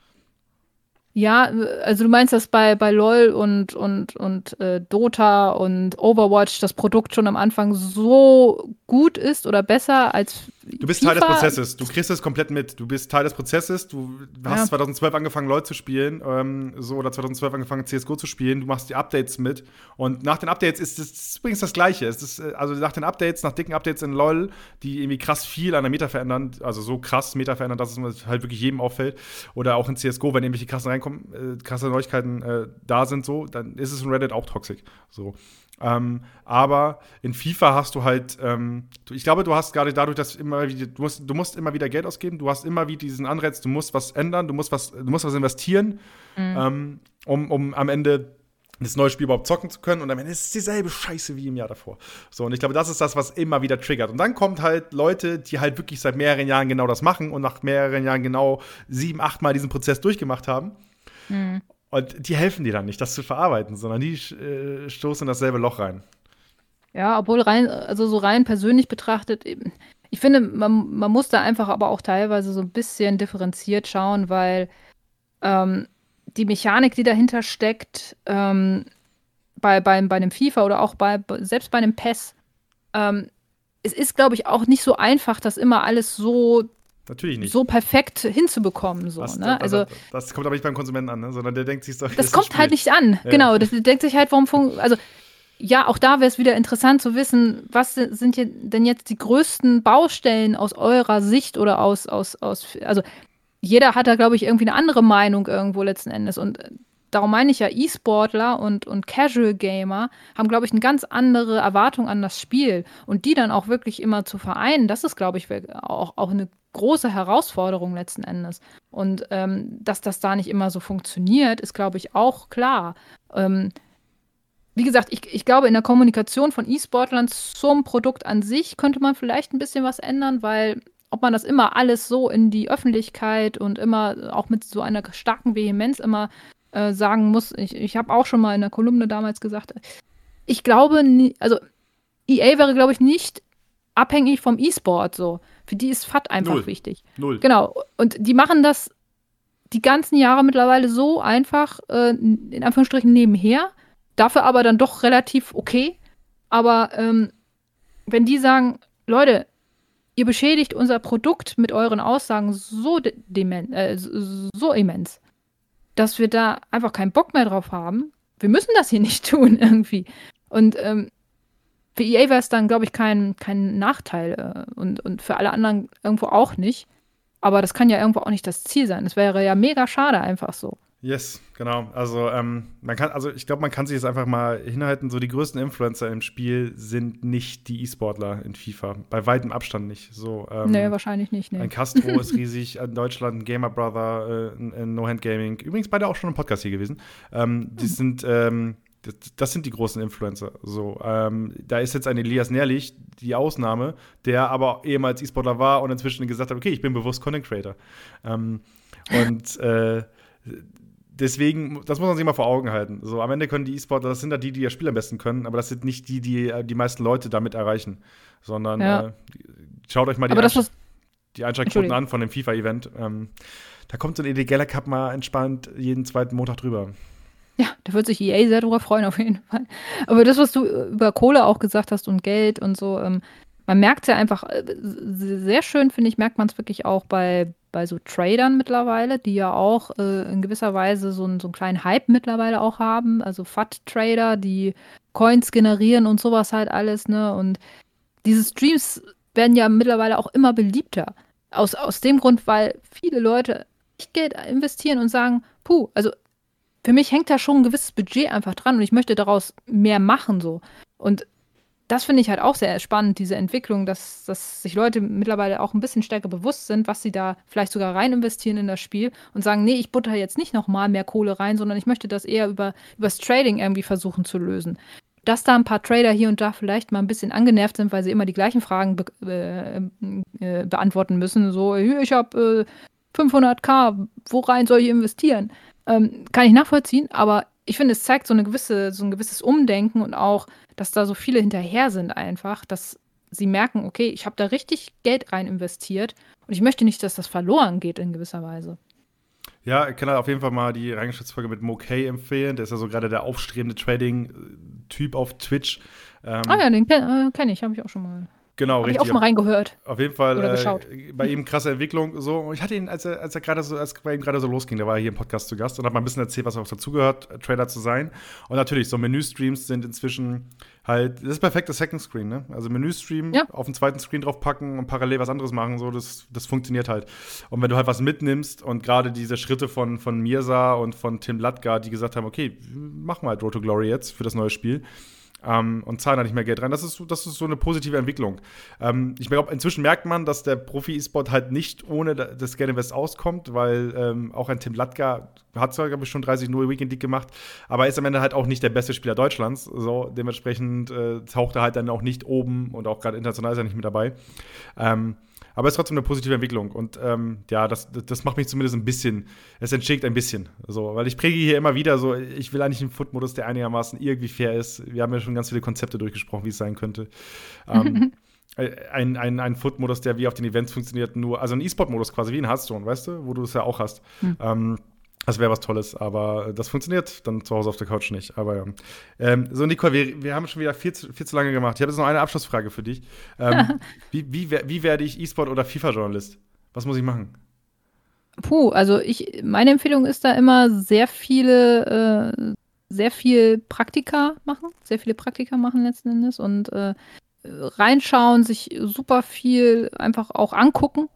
Ja, also du meinst, dass bei, bei LOL und, und, und äh, Dota und Overwatch das Produkt schon am Anfang so gut ist oder besser als Du bist FIFA. Teil des Prozesses. Du kriegst es komplett mit. Du bist Teil des Prozesses. Du hast ja. 2012 angefangen, LoL zu spielen, ähm, so oder 2012 angefangen, CS:GO zu spielen. Du machst die Updates mit. Und nach den Updates ist es übrigens das Gleiche. Es ist, äh, also nach den Updates, nach dicken Updates in LoL, die irgendwie krass viel an der Meta verändern, also so krass Meta verändern, dass es halt wirklich jedem auffällt. Oder auch in CS:GO, wenn irgendwelche krassen reinkommen, äh, krasse Neuigkeiten äh, da sind, so, dann ist es in Reddit auch toxisch. So. Ähm, aber in FIFA hast du halt, ähm, ich glaube, du hast gerade dadurch, dass immer wieder, du musst, du musst immer wieder Geld ausgeben, du hast immer wieder diesen Anreiz, du musst was ändern, du musst was, du musst was investieren, mhm. ähm, um, um am Ende das neue Spiel überhaupt zocken zu können und am Ende ist es dieselbe Scheiße wie im Jahr davor. So, und ich glaube, das ist das, was immer wieder triggert. Und dann kommt halt Leute, die halt wirklich seit mehreren Jahren genau das machen und nach mehreren Jahren genau sieben, acht Mal diesen Prozess durchgemacht haben. Mhm. Und die helfen dir dann nicht, das zu verarbeiten, sondern die äh, stoßen in dasselbe Loch rein. Ja, obwohl rein, also so rein persönlich betrachtet, ich finde, man, man muss da einfach aber auch teilweise so ein bisschen differenziert schauen, weil ähm, die Mechanik, die dahinter steckt, ähm, bei, bei, bei einem FIFA oder auch bei, selbst bei einem PES, ähm, es ist, glaube ich, auch nicht so einfach, das immer alles so Natürlich nicht. so perfekt hinzubekommen. So, das, ne? also, das kommt aber nicht beim Konsumenten an, ne? sondern der denkt sich so. Das kommt halt nicht an, ja. genau. Das denkt sich halt, warum. Also, ja, auch da wäre es wieder interessant zu wissen, was sind denn jetzt die größten Baustellen aus eurer Sicht oder aus, aus, aus, also jeder hat da, glaube ich, irgendwie eine andere Meinung irgendwo letzten Endes. Und darum meine ich ja, E-Sportler und, und Casual Gamer haben, glaube ich, eine ganz andere Erwartung an das Spiel. Und die dann auch wirklich immer zu vereinen, das ist, glaube ich, auch, auch eine große Herausforderung letzten Endes. Und ähm, dass das da nicht immer so funktioniert, ist, glaube ich, auch klar. Ähm, wie gesagt, ich, ich glaube, in der Kommunikation von E-Sportlern zum Produkt an sich könnte man vielleicht ein bisschen was ändern, weil ob man das immer alles so in die Öffentlichkeit und immer auch mit so einer starken Vehemenz immer äh, sagen muss, ich, ich habe auch schon mal in der Kolumne damals gesagt, ich glaube, also EA wäre, glaube ich, nicht abhängig vom E-Sport so. Für die ist FAT einfach Null. wichtig. Null. Genau. Und die machen das die ganzen Jahre mittlerweile so einfach, äh, in Anführungsstrichen nebenher. Dafür aber dann doch relativ okay. Aber ähm, wenn die sagen, Leute, ihr beschädigt unser Produkt mit euren Aussagen so, äh, so immens, dass wir da einfach keinen Bock mehr drauf haben. Wir müssen das hier nicht tun irgendwie. Und ähm, für EA wäre es dann, glaube ich, kein, kein Nachteil äh, und, und für alle anderen irgendwo auch nicht. Aber das kann ja irgendwo auch nicht das Ziel sein. Das wäre ja mega schade einfach so. Yes, genau. Also ähm, man kann, also ich glaube, man kann sich jetzt einfach mal hinhalten. So die größten Influencer im Spiel sind nicht die E-Sportler in FIFA. Bei weitem Abstand nicht. So. Ähm, nee, wahrscheinlich nicht. Nee. Ein Castro ist riesig in Deutschland, ein Gamer Brother, äh, ein No Hand Gaming. Übrigens beide auch schon im Podcast hier gewesen. Ähm, die hm. sind ähm, das, das, sind die großen Influencer. So, ähm, da ist jetzt ein Elias Nährlich die Ausnahme, der aber ehemals E-Sportler war und inzwischen gesagt hat, okay, ich bin bewusst Content Creator. Ähm, und äh, deswegen, das muss man sich mal vor Augen halten. So, am Ende können die E-Sportler, das sind ja die, die das Spiel am besten können, aber das sind nicht die, die äh, die meisten Leute damit erreichen. Sondern ja. äh, schaut euch mal die, Einsch die Einschaltquoten an von dem FIFA-Event. Ähm, da kommt so ein Geller Cup mal entspannt jeden zweiten Montag drüber. Ja, da wird sich EA sehr drüber freuen, auf jeden Fall. Aber das, was du über Kohle auch gesagt hast und Geld und so, ähm, man merkt es ja einfach, äh, sehr schön, finde ich, merkt man es wirklich auch bei, bei so Tradern mittlerweile, die ja auch äh, in gewisser Weise so, einen, so einen kleinen Hype mittlerweile auch haben. Also FAT-Trader, die Coins generieren und sowas halt alles, ne? Und diese Streams werden ja mittlerweile auch immer beliebter. Aus, aus dem Grund, weil viele Leute Geld investieren und sagen, puh, also für mich hängt da schon ein gewisses Budget einfach dran und ich möchte daraus mehr machen so. Und das finde ich halt auch sehr spannend, diese Entwicklung, dass, dass sich Leute mittlerweile auch ein bisschen stärker bewusst sind, was sie da vielleicht sogar rein investieren in das Spiel und sagen, nee, ich butter jetzt nicht nochmal mehr Kohle rein, sondern ich möchte das eher über das Trading irgendwie versuchen zu lösen. Dass da ein paar Trader hier und da vielleicht mal ein bisschen angenervt sind, weil sie immer die gleichen Fragen be äh, äh, beantworten müssen. So, ich habe äh, 500k, wo rein soll ich investieren? Ähm, kann ich nachvollziehen, aber ich finde, es zeigt so, eine gewisse, so ein gewisses Umdenken und auch, dass da so viele hinterher sind einfach, dass sie merken, okay, ich habe da richtig Geld rein investiert und ich möchte nicht, dass das verloren geht in gewisser Weise. Ja, ich kann halt auf jeden Fall mal die Reingeschäftsfolge mit Mokay empfehlen. Der ist ja so gerade der aufstrebende Trading-Typ auf Twitch. Ähm, ah ja, den kenne äh, kenn ich, habe ich auch schon mal Genau, Hab richtig. Ich auch mal reingehört. Auf jeden Fall äh, bei ihm krasse Entwicklung. So. Und ich hatte ihn, als er, als er gerade so, als bei ihm gerade so losging, da war er hier im Podcast zu Gast und hat mal ein bisschen erzählt, was auch dazugehört, Trader zu sein. Und natürlich, so Menüstreams sind inzwischen halt, das ist perfektes Second Screen, ne? Also Menüstream ja. auf den zweiten Screen draufpacken und parallel was anderes machen, so, das, das funktioniert halt. Und wenn du halt was mitnimmst und gerade diese Schritte von, von Mirza und von Tim Latka, die gesagt haben, okay, machen wir halt Road to Glory jetzt für das neue Spiel ähm, und zahlen da nicht mehr Geld rein. Das ist, das ist so eine positive Entwicklung. Ähm, ich glaube, inzwischen merkt man, dass der Profi-E-Sport halt nicht ohne das Geld Invest auskommt, weil ähm, auch ein Tim Latka hat zwar, glaube ich, schon 30-0 Weekend League gemacht, aber ist am Ende halt auch nicht der beste Spieler Deutschlands. So, dementsprechend äh, taucht er halt dann auch nicht oben und auch gerade international ist er nicht mit dabei. Ähm, aber es ist trotzdem eine positive Entwicklung. Und ähm, ja, das, das macht mich zumindest ein bisschen, es entschickt ein bisschen. So, weil ich präge hier immer wieder so, ich will eigentlich einen Foot-Modus, der einigermaßen irgendwie fair ist. Wir haben ja schon ganz viele Konzepte durchgesprochen, wie es sein könnte. ähm, ein, ein, ein Foot-Modus, der wie auf den Events funktioniert, nur, also ein E-Sport-Modus quasi, wie in Hearthstone, weißt du, wo du es ja auch hast. Mhm. Ähm, das wäre was Tolles, aber das funktioniert dann zu Hause auf der Couch nicht. Aber ja. Ähm, so, Nicole, wir, wir haben schon wieder viel zu, viel zu lange gemacht. Ich habe jetzt noch eine Abschlussfrage für dich. Ähm, wie, wie, wie werde ich E-Sport oder FIFA-Journalist? Was muss ich machen? Puh, also ich, meine Empfehlung ist da immer sehr viele, äh, sehr viel Praktika machen, sehr viele Praktika machen letzten Endes und äh, reinschauen, sich super viel einfach auch angucken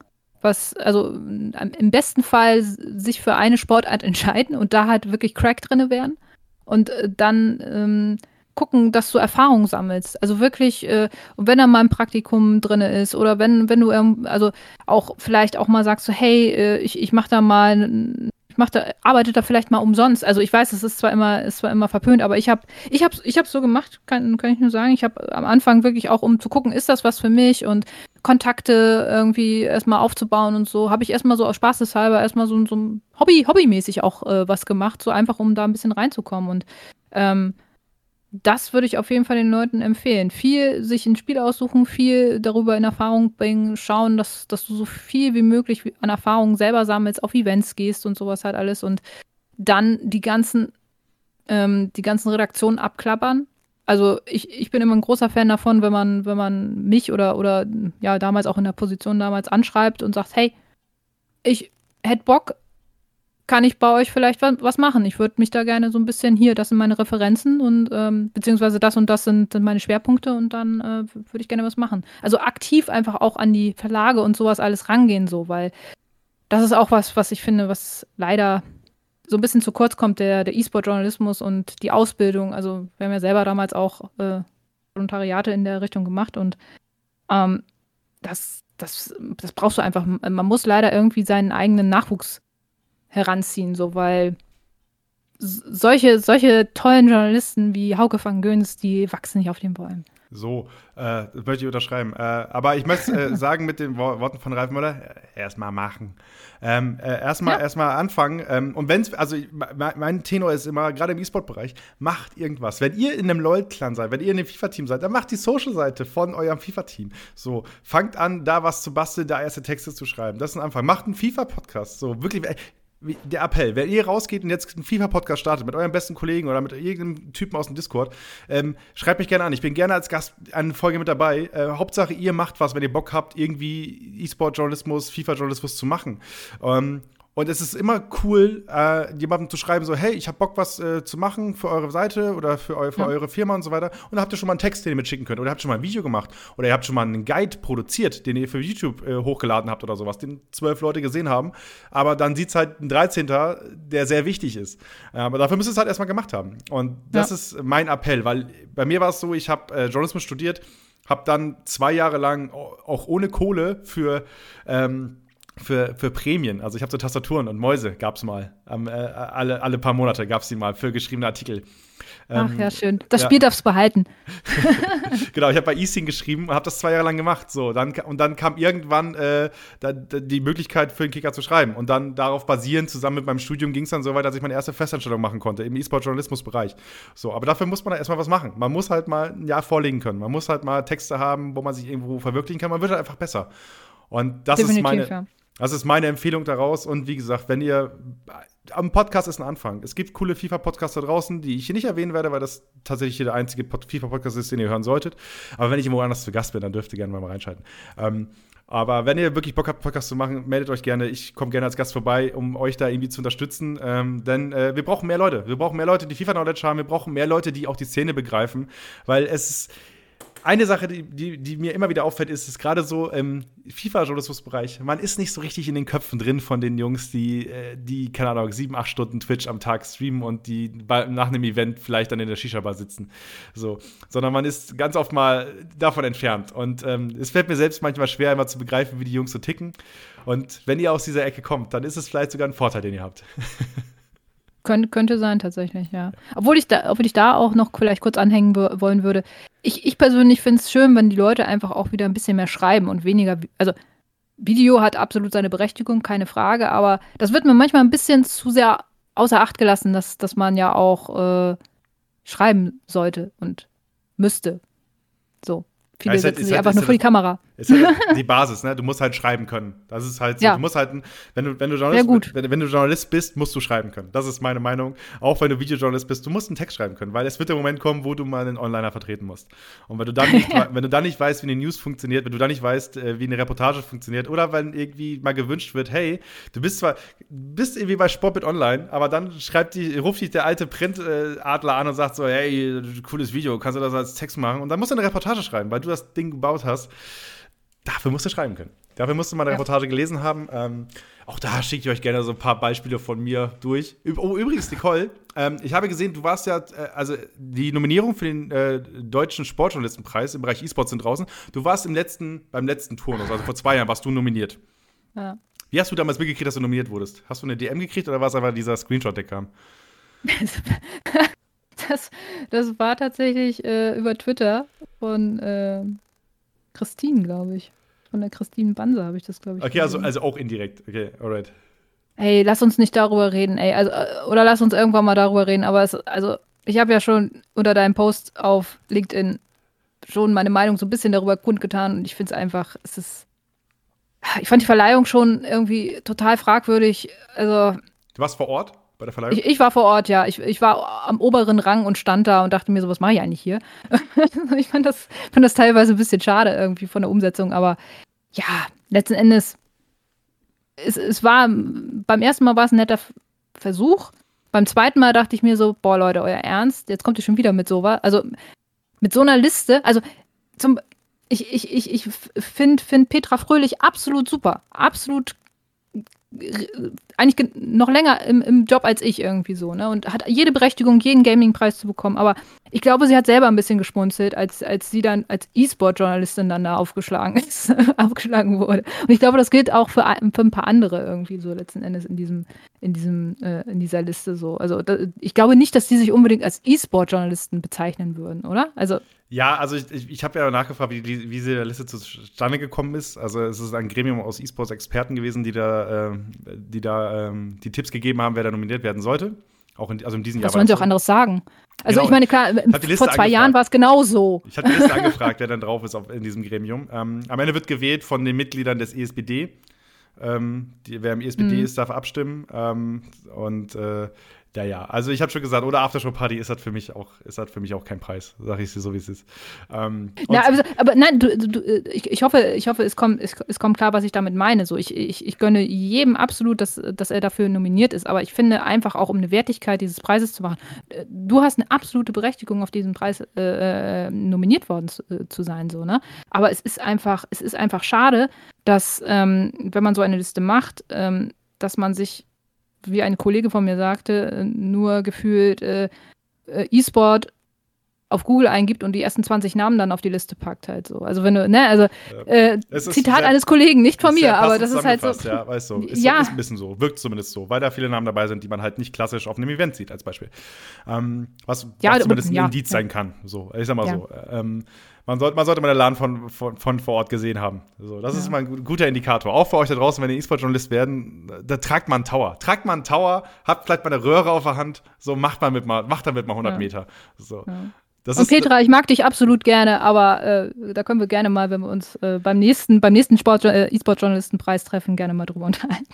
was, also im besten Fall sich für eine Sportart entscheiden und da halt wirklich Crack drin werden und äh, dann ähm, gucken, dass du Erfahrung sammelst. Also wirklich, äh, wenn da mal ein Praktikum drin ist oder wenn, wenn du, also auch vielleicht auch mal sagst, so, hey, äh, ich, ich mach da mal ich mach da, arbeite da vielleicht mal umsonst. Also ich weiß, es ist zwar immer, ist zwar immer verpönt, aber ich habe, ich habe, ich habe so gemacht, kann, kann ich nur sagen. Ich habe am Anfang wirklich auch, um zu gucken, ist das was für mich und Kontakte irgendwie erstmal aufzubauen und so, habe ich erstmal so aus Spaßeshalber erstmal so, so Hobby, hobbymäßig auch äh, was gemacht, so einfach, um da ein bisschen reinzukommen. Und ähm, das würde ich auf jeden Fall den Leuten empfehlen. Viel sich ein Spiel aussuchen, viel darüber in Erfahrung bringen, schauen, dass, dass du so viel wie möglich an Erfahrungen selber sammelst, auf Events gehst und sowas halt alles und dann die ganzen, ähm, die ganzen Redaktionen abklappern. Also ich, ich bin immer ein großer Fan davon, wenn man, wenn man mich oder, oder ja damals auch in der Position damals anschreibt und sagt, hey, ich hätte Bock, kann ich bei euch vielleicht was machen. Ich würde mich da gerne so ein bisschen hier, das sind meine Referenzen und ähm, beziehungsweise das und das sind, sind meine Schwerpunkte und dann äh, würde ich gerne was machen. Also aktiv einfach auch an die Verlage und sowas alles rangehen, so, weil das ist auch was, was ich finde, was leider so ein bisschen zu kurz kommt, der, der E-Sport-Journalismus und die Ausbildung. Also wir haben ja selber damals auch äh, Volontariate in der Richtung gemacht und ähm, das, das, das brauchst du einfach. Man muss leider irgendwie seinen eigenen Nachwuchs heranziehen, so weil solche, solche tollen Journalisten wie Hauke van Göns, die wachsen nicht auf den Bäumen. So, äh, das möchte ich unterschreiben. Äh, aber ich möchte äh, sagen mit den Worten von Ralf Müller, äh, erstmal machen. Ähm, äh, erstmal ja. erstmal anfangen. Ähm, und wenn also mein Tenor ist immer, gerade im E-Sport-Bereich, macht irgendwas. Wenn ihr in einem LOL-Clan seid, wenn ihr in einem FIFA-Team seid, dann macht die Social-Seite von eurem FIFA-Team. So, fangt an, da was zu basteln, da erste Texte zu schreiben. Das ist ein Anfang. Macht einen FIFA-Podcast. So, wirklich, der Appell, wenn ihr rausgeht und jetzt einen FIFA-Podcast startet mit eurem besten Kollegen oder mit irgendeinem Typen aus dem Discord, ähm, schreibt mich gerne an. Ich bin gerne als Gast an Folge mit dabei. Äh, Hauptsache, ihr macht was, wenn ihr Bock habt, irgendwie E-Sport-Journalismus, FIFA-Journalismus zu machen. Ähm, Und es ist immer cool, äh, jemandem zu schreiben, so, hey, ich habe Bock, was äh, zu machen für eure Seite oder für, eu für ja. eure Firma und so weiter. Und dann habt ihr schon mal einen Text, den ihr mitschicken könnt. Oder ihr habt schon mal ein Video gemacht. Oder ihr habt schon mal einen Guide produziert, den ihr für YouTube äh, hochgeladen habt oder sowas, den zwölf Leute gesehen haben. Aber dann sieht es halt ein 13. der sehr wichtig ist. aber dafür müsst ihr es halt erstmal gemacht haben. Und das ja. ist mein Appell, weil bei mir war es so, ich habe äh, Journalismus studiert, habe dann zwei Jahre lang auch ohne Kohle für ähm, für, für Prämien. Also ich habe so Tastaturen und Mäuse gab es mal. Ähm, äh, alle, alle paar Monate gab es die mal für geschriebene Artikel. Ach ähm, ja, schön. Das ja. Spiel darfst behalten. genau, ich habe bei eSing geschrieben und habe das zwei Jahre lang gemacht. So, dann, und dann kam irgendwann äh, da die Möglichkeit für den Kicker zu schreiben. Und dann darauf basierend, zusammen mit meinem Studium, ging es dann so weit, dass ich meine erste Festanstellung machen konnte im E-Sport-Journalismus-Bereich. So, aber dafür muss man da erstmal was machen. Man muss halt mal ein Jahr vorlegen können. Man muss halt mal Texte haben, wo man sich irgendwo verwirklichen kann. Man wird halt einfach besser. Und das Definitiv, ist meine. Ja das ist meine Empfehlung daraus. Und wie gesagt, wenn ihr. Am Podcast ist ein Anfang. Es gibt coole FIFA-Podcasts da draußen, die ich hier nicht erwähnen werde, weil das tatsächlich hier der einzige FIFA-Podcast ist, den ihr hören solltet. Aber wenn ich irgendwo anders zu Gast bin, dann dürft ihr gerne mal reinschalten. Ähm, aber wenn ihr wirklich Bock habt, Podcast zu machen, meldet euch gerne. Ich komme gerne als Gast vorbei, um euch da irgendwie zu unterstützen. Ähm, denn äh, wir brauchen mehr Leute. Wir brauchen mehr Leute, die FIFA-Knowledge haben. Wir brauchen mehr Leute, die auch die Szene begreifen. Weil es ist eine Sache, die, die, die, mir immer wieder auffällt, ist, ist gerade so im FIFA-Journalismusbereich, man ist nicht so richtig in den Köpfen drin von den Jungs, die, äh, die keine Ahnung, sieben, acht Stunden Twitch am Tag streamen und die nach einem Event vielleicht dann in der Shisha-Bar sitzen. So. Sondern man ist ganz oft mal davon entfernt. Und ähm, es fällt mir selbst manchmal schwer, immer zu begreifen, wie die Jungs so ticken. Und wenn ihr aus dieser Ecke kommt, dann ist es vielleicht sogar ein Vorteil, den ihr habt. Kön könnte sein, tatsächlich, ja. Obwohl ich da, obwohl ich da auch noch vielleicht kurz anhängen wollen würde. Ich, ich persönlich finde es schön, wenn die Leute einfach auch wieder ein bisschen mehr schreiben und weniger. Also, Video hat absolut seine Berechtigung, keine Frage, aber das wird mir manchmal ein bisschen zu sehr außer Acht gelassen, dass, dass man ja auch äh, schreiben sollte und müsste. So. Viele ja, setzen halt, sich halt, einfach nur vor die Kamera. Ist halt die Basis, ne? Du musst halt schreiben können. Das ist halt so. Ja. Du musst halt, wenn du, wenn du Journalist, wenn, wenn, du Journalist bist, musst du schreiben können. Das ist meine Meinung. Auch wenn du Videojournalist bist, du musst einen Text schreiben können, weil es wird der Moment kommen, wo du mal einen Onliner vertreten musst. Und wenn du dann nicht, wenn du dann nicht weißt, wie eine News funktioniert, wenn du dann nicht weißt, äh, wie eine Reportage funktioniert, oder wenn irgendwie mal gewünscht wird, hey, du bist zwar, bist irgendwie bei Sportbit Online, aber dann schreibt die, ruft dich der alte Printadler an und sagt so, hey, cooles Video, kannst du das als Text machen? Und dann musst du eine Reportage schreiben, weil du das Ding gebaut hast. Dafür musst du schreiben können. Dafür musst du mal eine ja. Reportage gelesen haben. Ähm, auch da schicke ich euch gerne so ein paar Beispiele von mir durch. Oh, übrigens, Nicole, ähm, ich habe gesehen, du warst ja, äh, also die Nominierung für den äh, Deutschen Sportjournalistenpreis im Bereich E-Sports sind draußen. Du warst im letzten, beim letzten Turnus, also vor zwei Jahren, warst du nominiert. Ja. Wie hast du damals mitgekriegt, dass du nominiert wurdest? Hast du eine DM gekriegt oder war es einfach dieser Screenshot, der kam? das, das war tatsächlich äh, über Twitter von Christine, glaube ich. Von der Christine Banse habe ich das, glaube ich. Okay, also, also auch indirekt. Okay, alright. Ey, lass uns nicht darüber reden, ey. Also, äh, oder lass uns irgendwann mal darüber reden. Aber es, also, ich habe ja schon unter deinem Post auf LinkedIn schon meine Meinung so ein bisschen darüber kundgetan und ich finde es einfach, es ist. Ich fand die Verleihung schon irgendwie total fragwürdig. Also. Du warst vor Ort? Bei der Verleihung? Ich, ich, war vor Ort, ja. Ich, ich war am oberen Rang und stand da und dachte mir so, was mache ich eigentlich hier? ich fand das, fand das teilweise ein bisschen schade irgendwie von der Umsetzung, aber ja, letzten Endes, es, es war, beim ersten Mal war es ein netter Versuch. Beim zweiten Mal dachte ich mir so, boah, Leute, euer Ernst, jetzt kommt ihr schon wieder mit sowas. Also mit so einer Liste, also zum, ich, ich, ich, ich finde find Petra Fröhlich absolut super. Absolut eigentlich noch länger im, im Job als ich irgendwie so, ne? Und hat jede Berechtigung, jeden Gaming-Preis zu bekommen. Aber ich glaube, sie hat selber ein bisschen geschmunzelt, als, als sie dann als E-Sport-Journalistin dann da aufgeschlagen ist, aufgeschlagen wurde. Und ich glaube, das gilt auch für, für ein paar andere irgendwie so letzten Endes in diesem, in diesem, äh, in dieser Liste so. Also da, ich glaube nicht, dass die sich unbedingt als E-Sport-Journalisten bezeichnen würden, oder? Also ja, also ich, ich, ich habe ja nachgefragt, wie, wie, wie diese Liste zustande gekommen ist. Also es ist ein Gremium aus E-Sports-Experten gewesen, die da, äh, die da ähm, die Tipps gegeben haben, wer da nominiert werden sollte. Auch in, also in diesem Was Jahr. Was sollen sie auch anderes sagen? Also genau, ich meine, klar, vor zwei Jahren war es genauso. Ich habe die Liste angefragt, wer dann drauf ist auf, in diesem Gremium. Ähm, am Ende wird gewählt von den Mitgliedern des ESBD. Ähm, die, wer im ESBD mhm. ist, darf abstimmen. Ähm, und äh, Ja, ja. Also ich habe schon gesagt, oder Aftershow-Party ist das für mich auch, ist das für mich auch kein Preis. Sag ich dir so, wie es ist. Ähm, ja, also, aber nein, du, du, ich, ich hoffe, ich hoffe, es kommt, es, es kommt klar, was ich damit meine. So, ich, ich, ich gönne jedem absolut, dass, dass er dafür nominiert ist. Aber ich finde einfach auch, um eine Wertigkeit dieses Preises zu machen, äh, du hast eine absolute Berechtigung, auf diesen Preis äh, äh, nominiert worden zu, äh, zu, sein, so, ne? Aber es ist einfach, es ist einfach schade, dass, ähm, wenn man so eine Liste macht, ähm, dass man sich wie ein Kollege von mir sagte, äh, nur gefühlt äh, äh, E-Sport auf Google eingibt und die ersten 20 Namen dann auf die Liste packt halt so. Also wenn du, ne, also äh, Zitat sehr, eines Kollegen, nicht von mir, aber das ist halt so. Ja, weißt du, ist, ja. ist ein bisschen so, wirkt zumindest so, weil da viele Namen dabei sind, die man halt nicht klassisch auf einem Event sieht als Beispiel. Ähm, was, ja, was zumindest ein ja, Indiz sein kann. So, ich sag mal so. Ähm, man, sollte, man sollte mal den Laden von, von, von vor Ort gesehen haben. So, das ja. ist mal ein guter Indikator. Auch für euch da draußen, wenn ihr E-Sport-Journalist werden, da tragt man einen Tower. Tragt man einen Tower, habt vielleicht mal eine Röhre auf der Hand, so macht man mit mal, macht damit mal 100 ja. Meter. So. Ja. Das und Petra, ich mag dich absolut gerne, aber äh, da können wir gerne mal, wenn wir uns äh, beim nächsten, beim nächsten äh, E-Sport-Journalistenpreis treffen, gerne mal drüber unterhalten.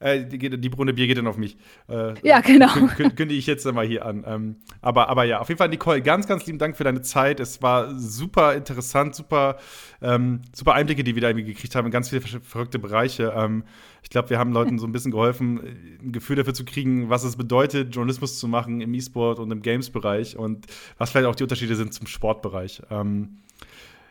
Äh, die, die Brunne Bier geht dann auf mich. Äh, ja, genau. Kündige ich jetzt mal hier an. Ähm, aber, aber ja, auf jeden Fall, Nicole, ganz, ganz lieben Dank für deine Zeit. Es war super interessant, super, ähm, super Einblicke, die wir da irgendwie gekriegt haben in ganz viele verrückte Bereiche. Ähm, ich glaube, wir haben Leuten so ein bisschen geholfen, ein Gefühl dafür zu kriegen, was es bedeutet, Journalismus zu machen im E-Sport und im Games-Bereich und was vielleicht auch die Unterschiede sind zum Sportbereich. Ähm,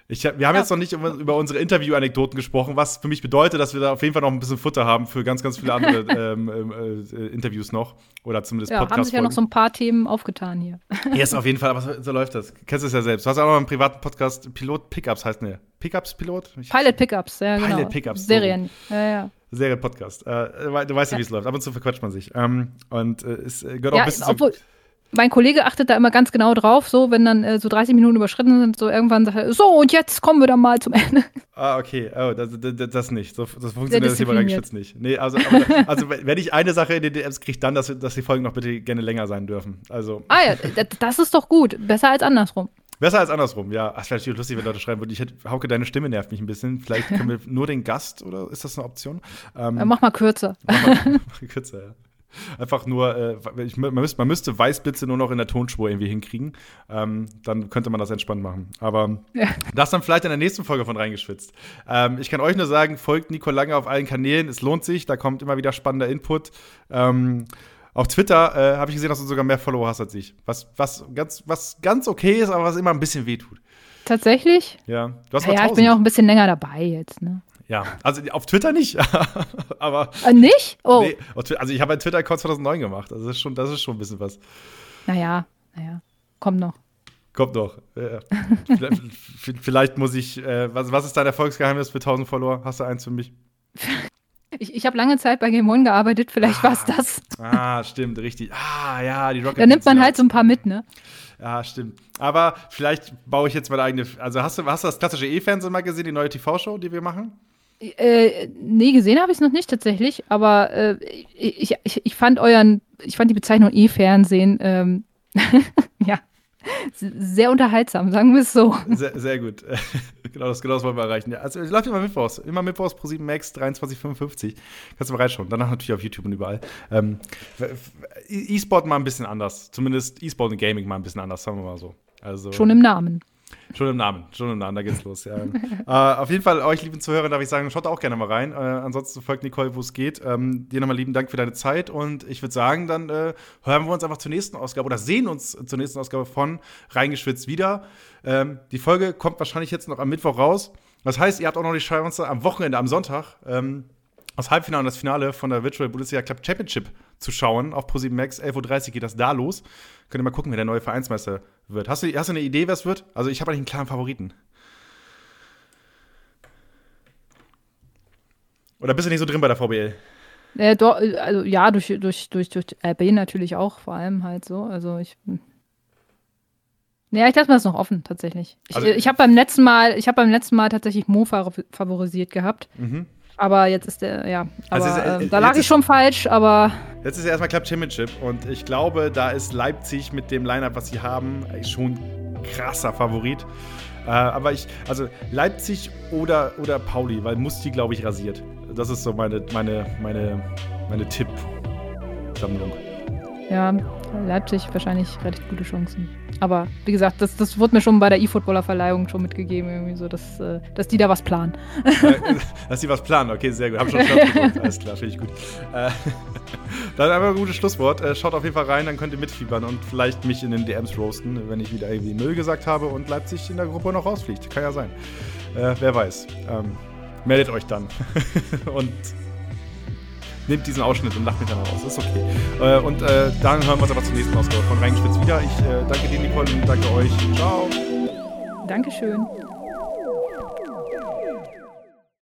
ich, wir haben ja. jetzt noch nicht über, über unsere Interview-Anekdoten gesprochen, was für mich bedeutet, dass wir da auf jeden Fall noch ein bisschen Futter haben für ganz, ganz viele andere ähm, ähm, äh, Interviews noch. Oder zumindest ja, Podcasts. haben sich ja noch so ein paar Themen aufgetan hier. Ja, yes, auf jeden Fall, aber so, so, läuft das. Kennst du es ja selbst. Du hast auch noch einen privaten Podcast, Pilot Pickups heißt ne? Pickups Pilot? Pilot Pickups, ja, genau. Pilot Pickups. Serien, so. ja, ja. Serie-Podcast. Äh, du weißt ja, wie es läuft. Ab und zu verquatscht man sich. Ähm, und äh, es gehört auch ein bisschen obwohl, mein Kollege achtet da immer ganz genau drauf, so wenn dann äh, so 30 Minuten überschritten sind, so irgendwann sagt er, so und jetzt kommen wir dann mal zum Ende. Ah, okay. Oh, das, das, das nicht. So, das funktioniert das Reingeschützt nicht. Nee, also, aber, also wenn ich eine Sache in den DMs kriege, dann, dass, dass die Folgen noch bitte gerne länger sein dürfen. Also. Ah ja, das ist doch gut. Besser als andersrum. Besser als andersrum, ja. Es wäre natürlich lustig, wenn Leute schreiben würden, ich hätte, Hauke, deine Stimme nervt mich ein bisschen. Vielleicht können wir nur den Gast oder ist das eine Option? Ähm, mach mal kürzer. Mach mal, mach mal kürzer, ja. Einfach nur, äh, ich, man, müsste, man, müsste, Weißblitze nur noch in der Tonspur irgendwie hinkriegen. Ähm, dann könnte man das entspannt machen. Aber ja. das dann vielleicht in der nächsten Folge von reingeschwitzt. Ähm, ich kann euch nur sagen, folgt Nico Lange auf allen Kanälen. Es lohnt sich, da kommt immer wieder spannender Input. Ähm, auf Twitter äh, habe ich gesehen, dass du sogar mehr Follower hast als ich. Was, was, ganz, was ganz okay ist, aber was immer ein bisschen wehtut. Tatsächlich? Ja. Du hast ja, ja ich bin ja auch ein bisschen länger dabei jetzt, ne? Ja, also auf Twitter nicht, aber. Äh, nicht? Oh. Nee, also ich habe einen Twitter-Account 2009 gemacht. Also das ist, schon, das ist schon ein bisschen was. Naja, naja. Kommt noch. Kommt noch. Ja. vielleicht, vielleicht, muss ich. Äh, was, was ist dein Erfolgsgeheimnis für 1000 Follower? Hast du eins für mich? Ich, ich habe lange Zeit bei Game One gearbeitet, vielleicht ah, war es das. Ah, stimmt, richtig. Ah, ja, die Rocket Da nimmt man halt so ein paar mit, ne? Ja, stimmt. Aber vielleicht baue ich jetzt meine eigene. Also hast du, hast du das klassische E-Fernsehen mal gesehen, die neue TV-Show, die wir machen? Äh, nee, gesehen habe ich es noch nicht tatsächlich, aber äh, ich, ich, ich fand euren, ich fand die Bezeichnung E-Fernsehen, ähm, ja, sehr unterhaltsam, sagen wir es so. Sehr, sehr gut. genau, das, genau das wollen wir erreichen. Ja, also, es läuft immer Mittwochs. Immer Mittwochs pro 7 Max 23,55. Kannst du mal reinschauen. Danach natürlich auf YouTube und überall. Ähm, E-Sport mal ein bisschen anders. Zumindest E-Sport und Gaming mal ein bisschen anders, sagen wir mal so. Also, Schon im Namen. Schon im Namen, schon im Namen, da geht's los. Ja. äh, auf jeden Fall, euch lieben Zuhörer, darf ich sagen, schaut auch gerne mal rein. Äh, ansonsten folgt Nicole, wo es geht. Ähm, dir nochmal lieben Dank für deine Zeit und ich würde sagen, dann äh, hören wir uns einfach zur nächsten Ausgabe oder sehen uns zur nächsten Ausgabe von Reingeschwitzt wieder. Ähm, die Folge kommt wahrscheinlich jetzt noch am Mittwoch raus. Das heißt, ihr habt auch noch die Chance am Wochenende, am Sonntag, ähm, das Halbfinale und das Finale von der Virtual Bundesliga Club Championship zu schauen. Auf Pro7 Max, 11.30 Uhr geht das da los. Könnt ihr mal gucken, wer der neue Vereinsmeister wird. Hast du, hast du eine Idee, wer es wird? Also, ich habe eigentlich einen klaren Favoriten. Oder bist du nicht so drin bei der VBL? Äh, do, also, ja, durch, durch, durch, durch RB natürlich auch, vor allem halt so. Also, ich. Ja, ich lasse mir das noch offen, tatsächlich. Ich, also, ich habe beim letzten Mal, ich habe beim letzten Mal tatsächlich Mo favorisiert gehabt. Mhm. Aber jetzt ist der, ja. Also aber, also ist, äh, da lag ich schon falsch, aber. Jetzt ist ja erstmal Club Championship und ich glaube, da ist Leipzig mit dem Lineup, was sie haben, schon krasser Favorit. Äh, aber ich, also Leipzig oder, oder Pauli, weil Musti, glaube ich, rasiert. Das ist so meine, meine, meine, meine Tippsammlung. ja, Leipzig wahrscheinlich relativ gute Chancen. Aber wie gesagt, das, das wurde mir schon bei der E-Footballer-Verleihung schon mitgegeben, irgendwie so, dass, äh, dass die da was planen. dass die was planen, okay, sehr gut. Hab schon gedrückt. Alles klar, finde ich gut. Äh, dann einfach ein gutes Schlusswort. Äh, schaut auf jeden Fall rein, dann könnt ihr mitfiebern und vielleicht mich in den DMs roasten, wenn ich wieder irgendwie Müll gesagt habe und Leipzig in der Gruppe noch rausfliegt. Kann ja sein. Äh, wer weiß. Ähm, meldet euch dann. und nehmt diesen Ausschnitt und lacht mich dann raus. Ist okay. Äh, und äh, dann hören wir uns aber zur nächsten Ausgabe von Reingespitzt wieder. Ich äh, danke dir, Nicole, und danke euch. Ciao. Dankeschön.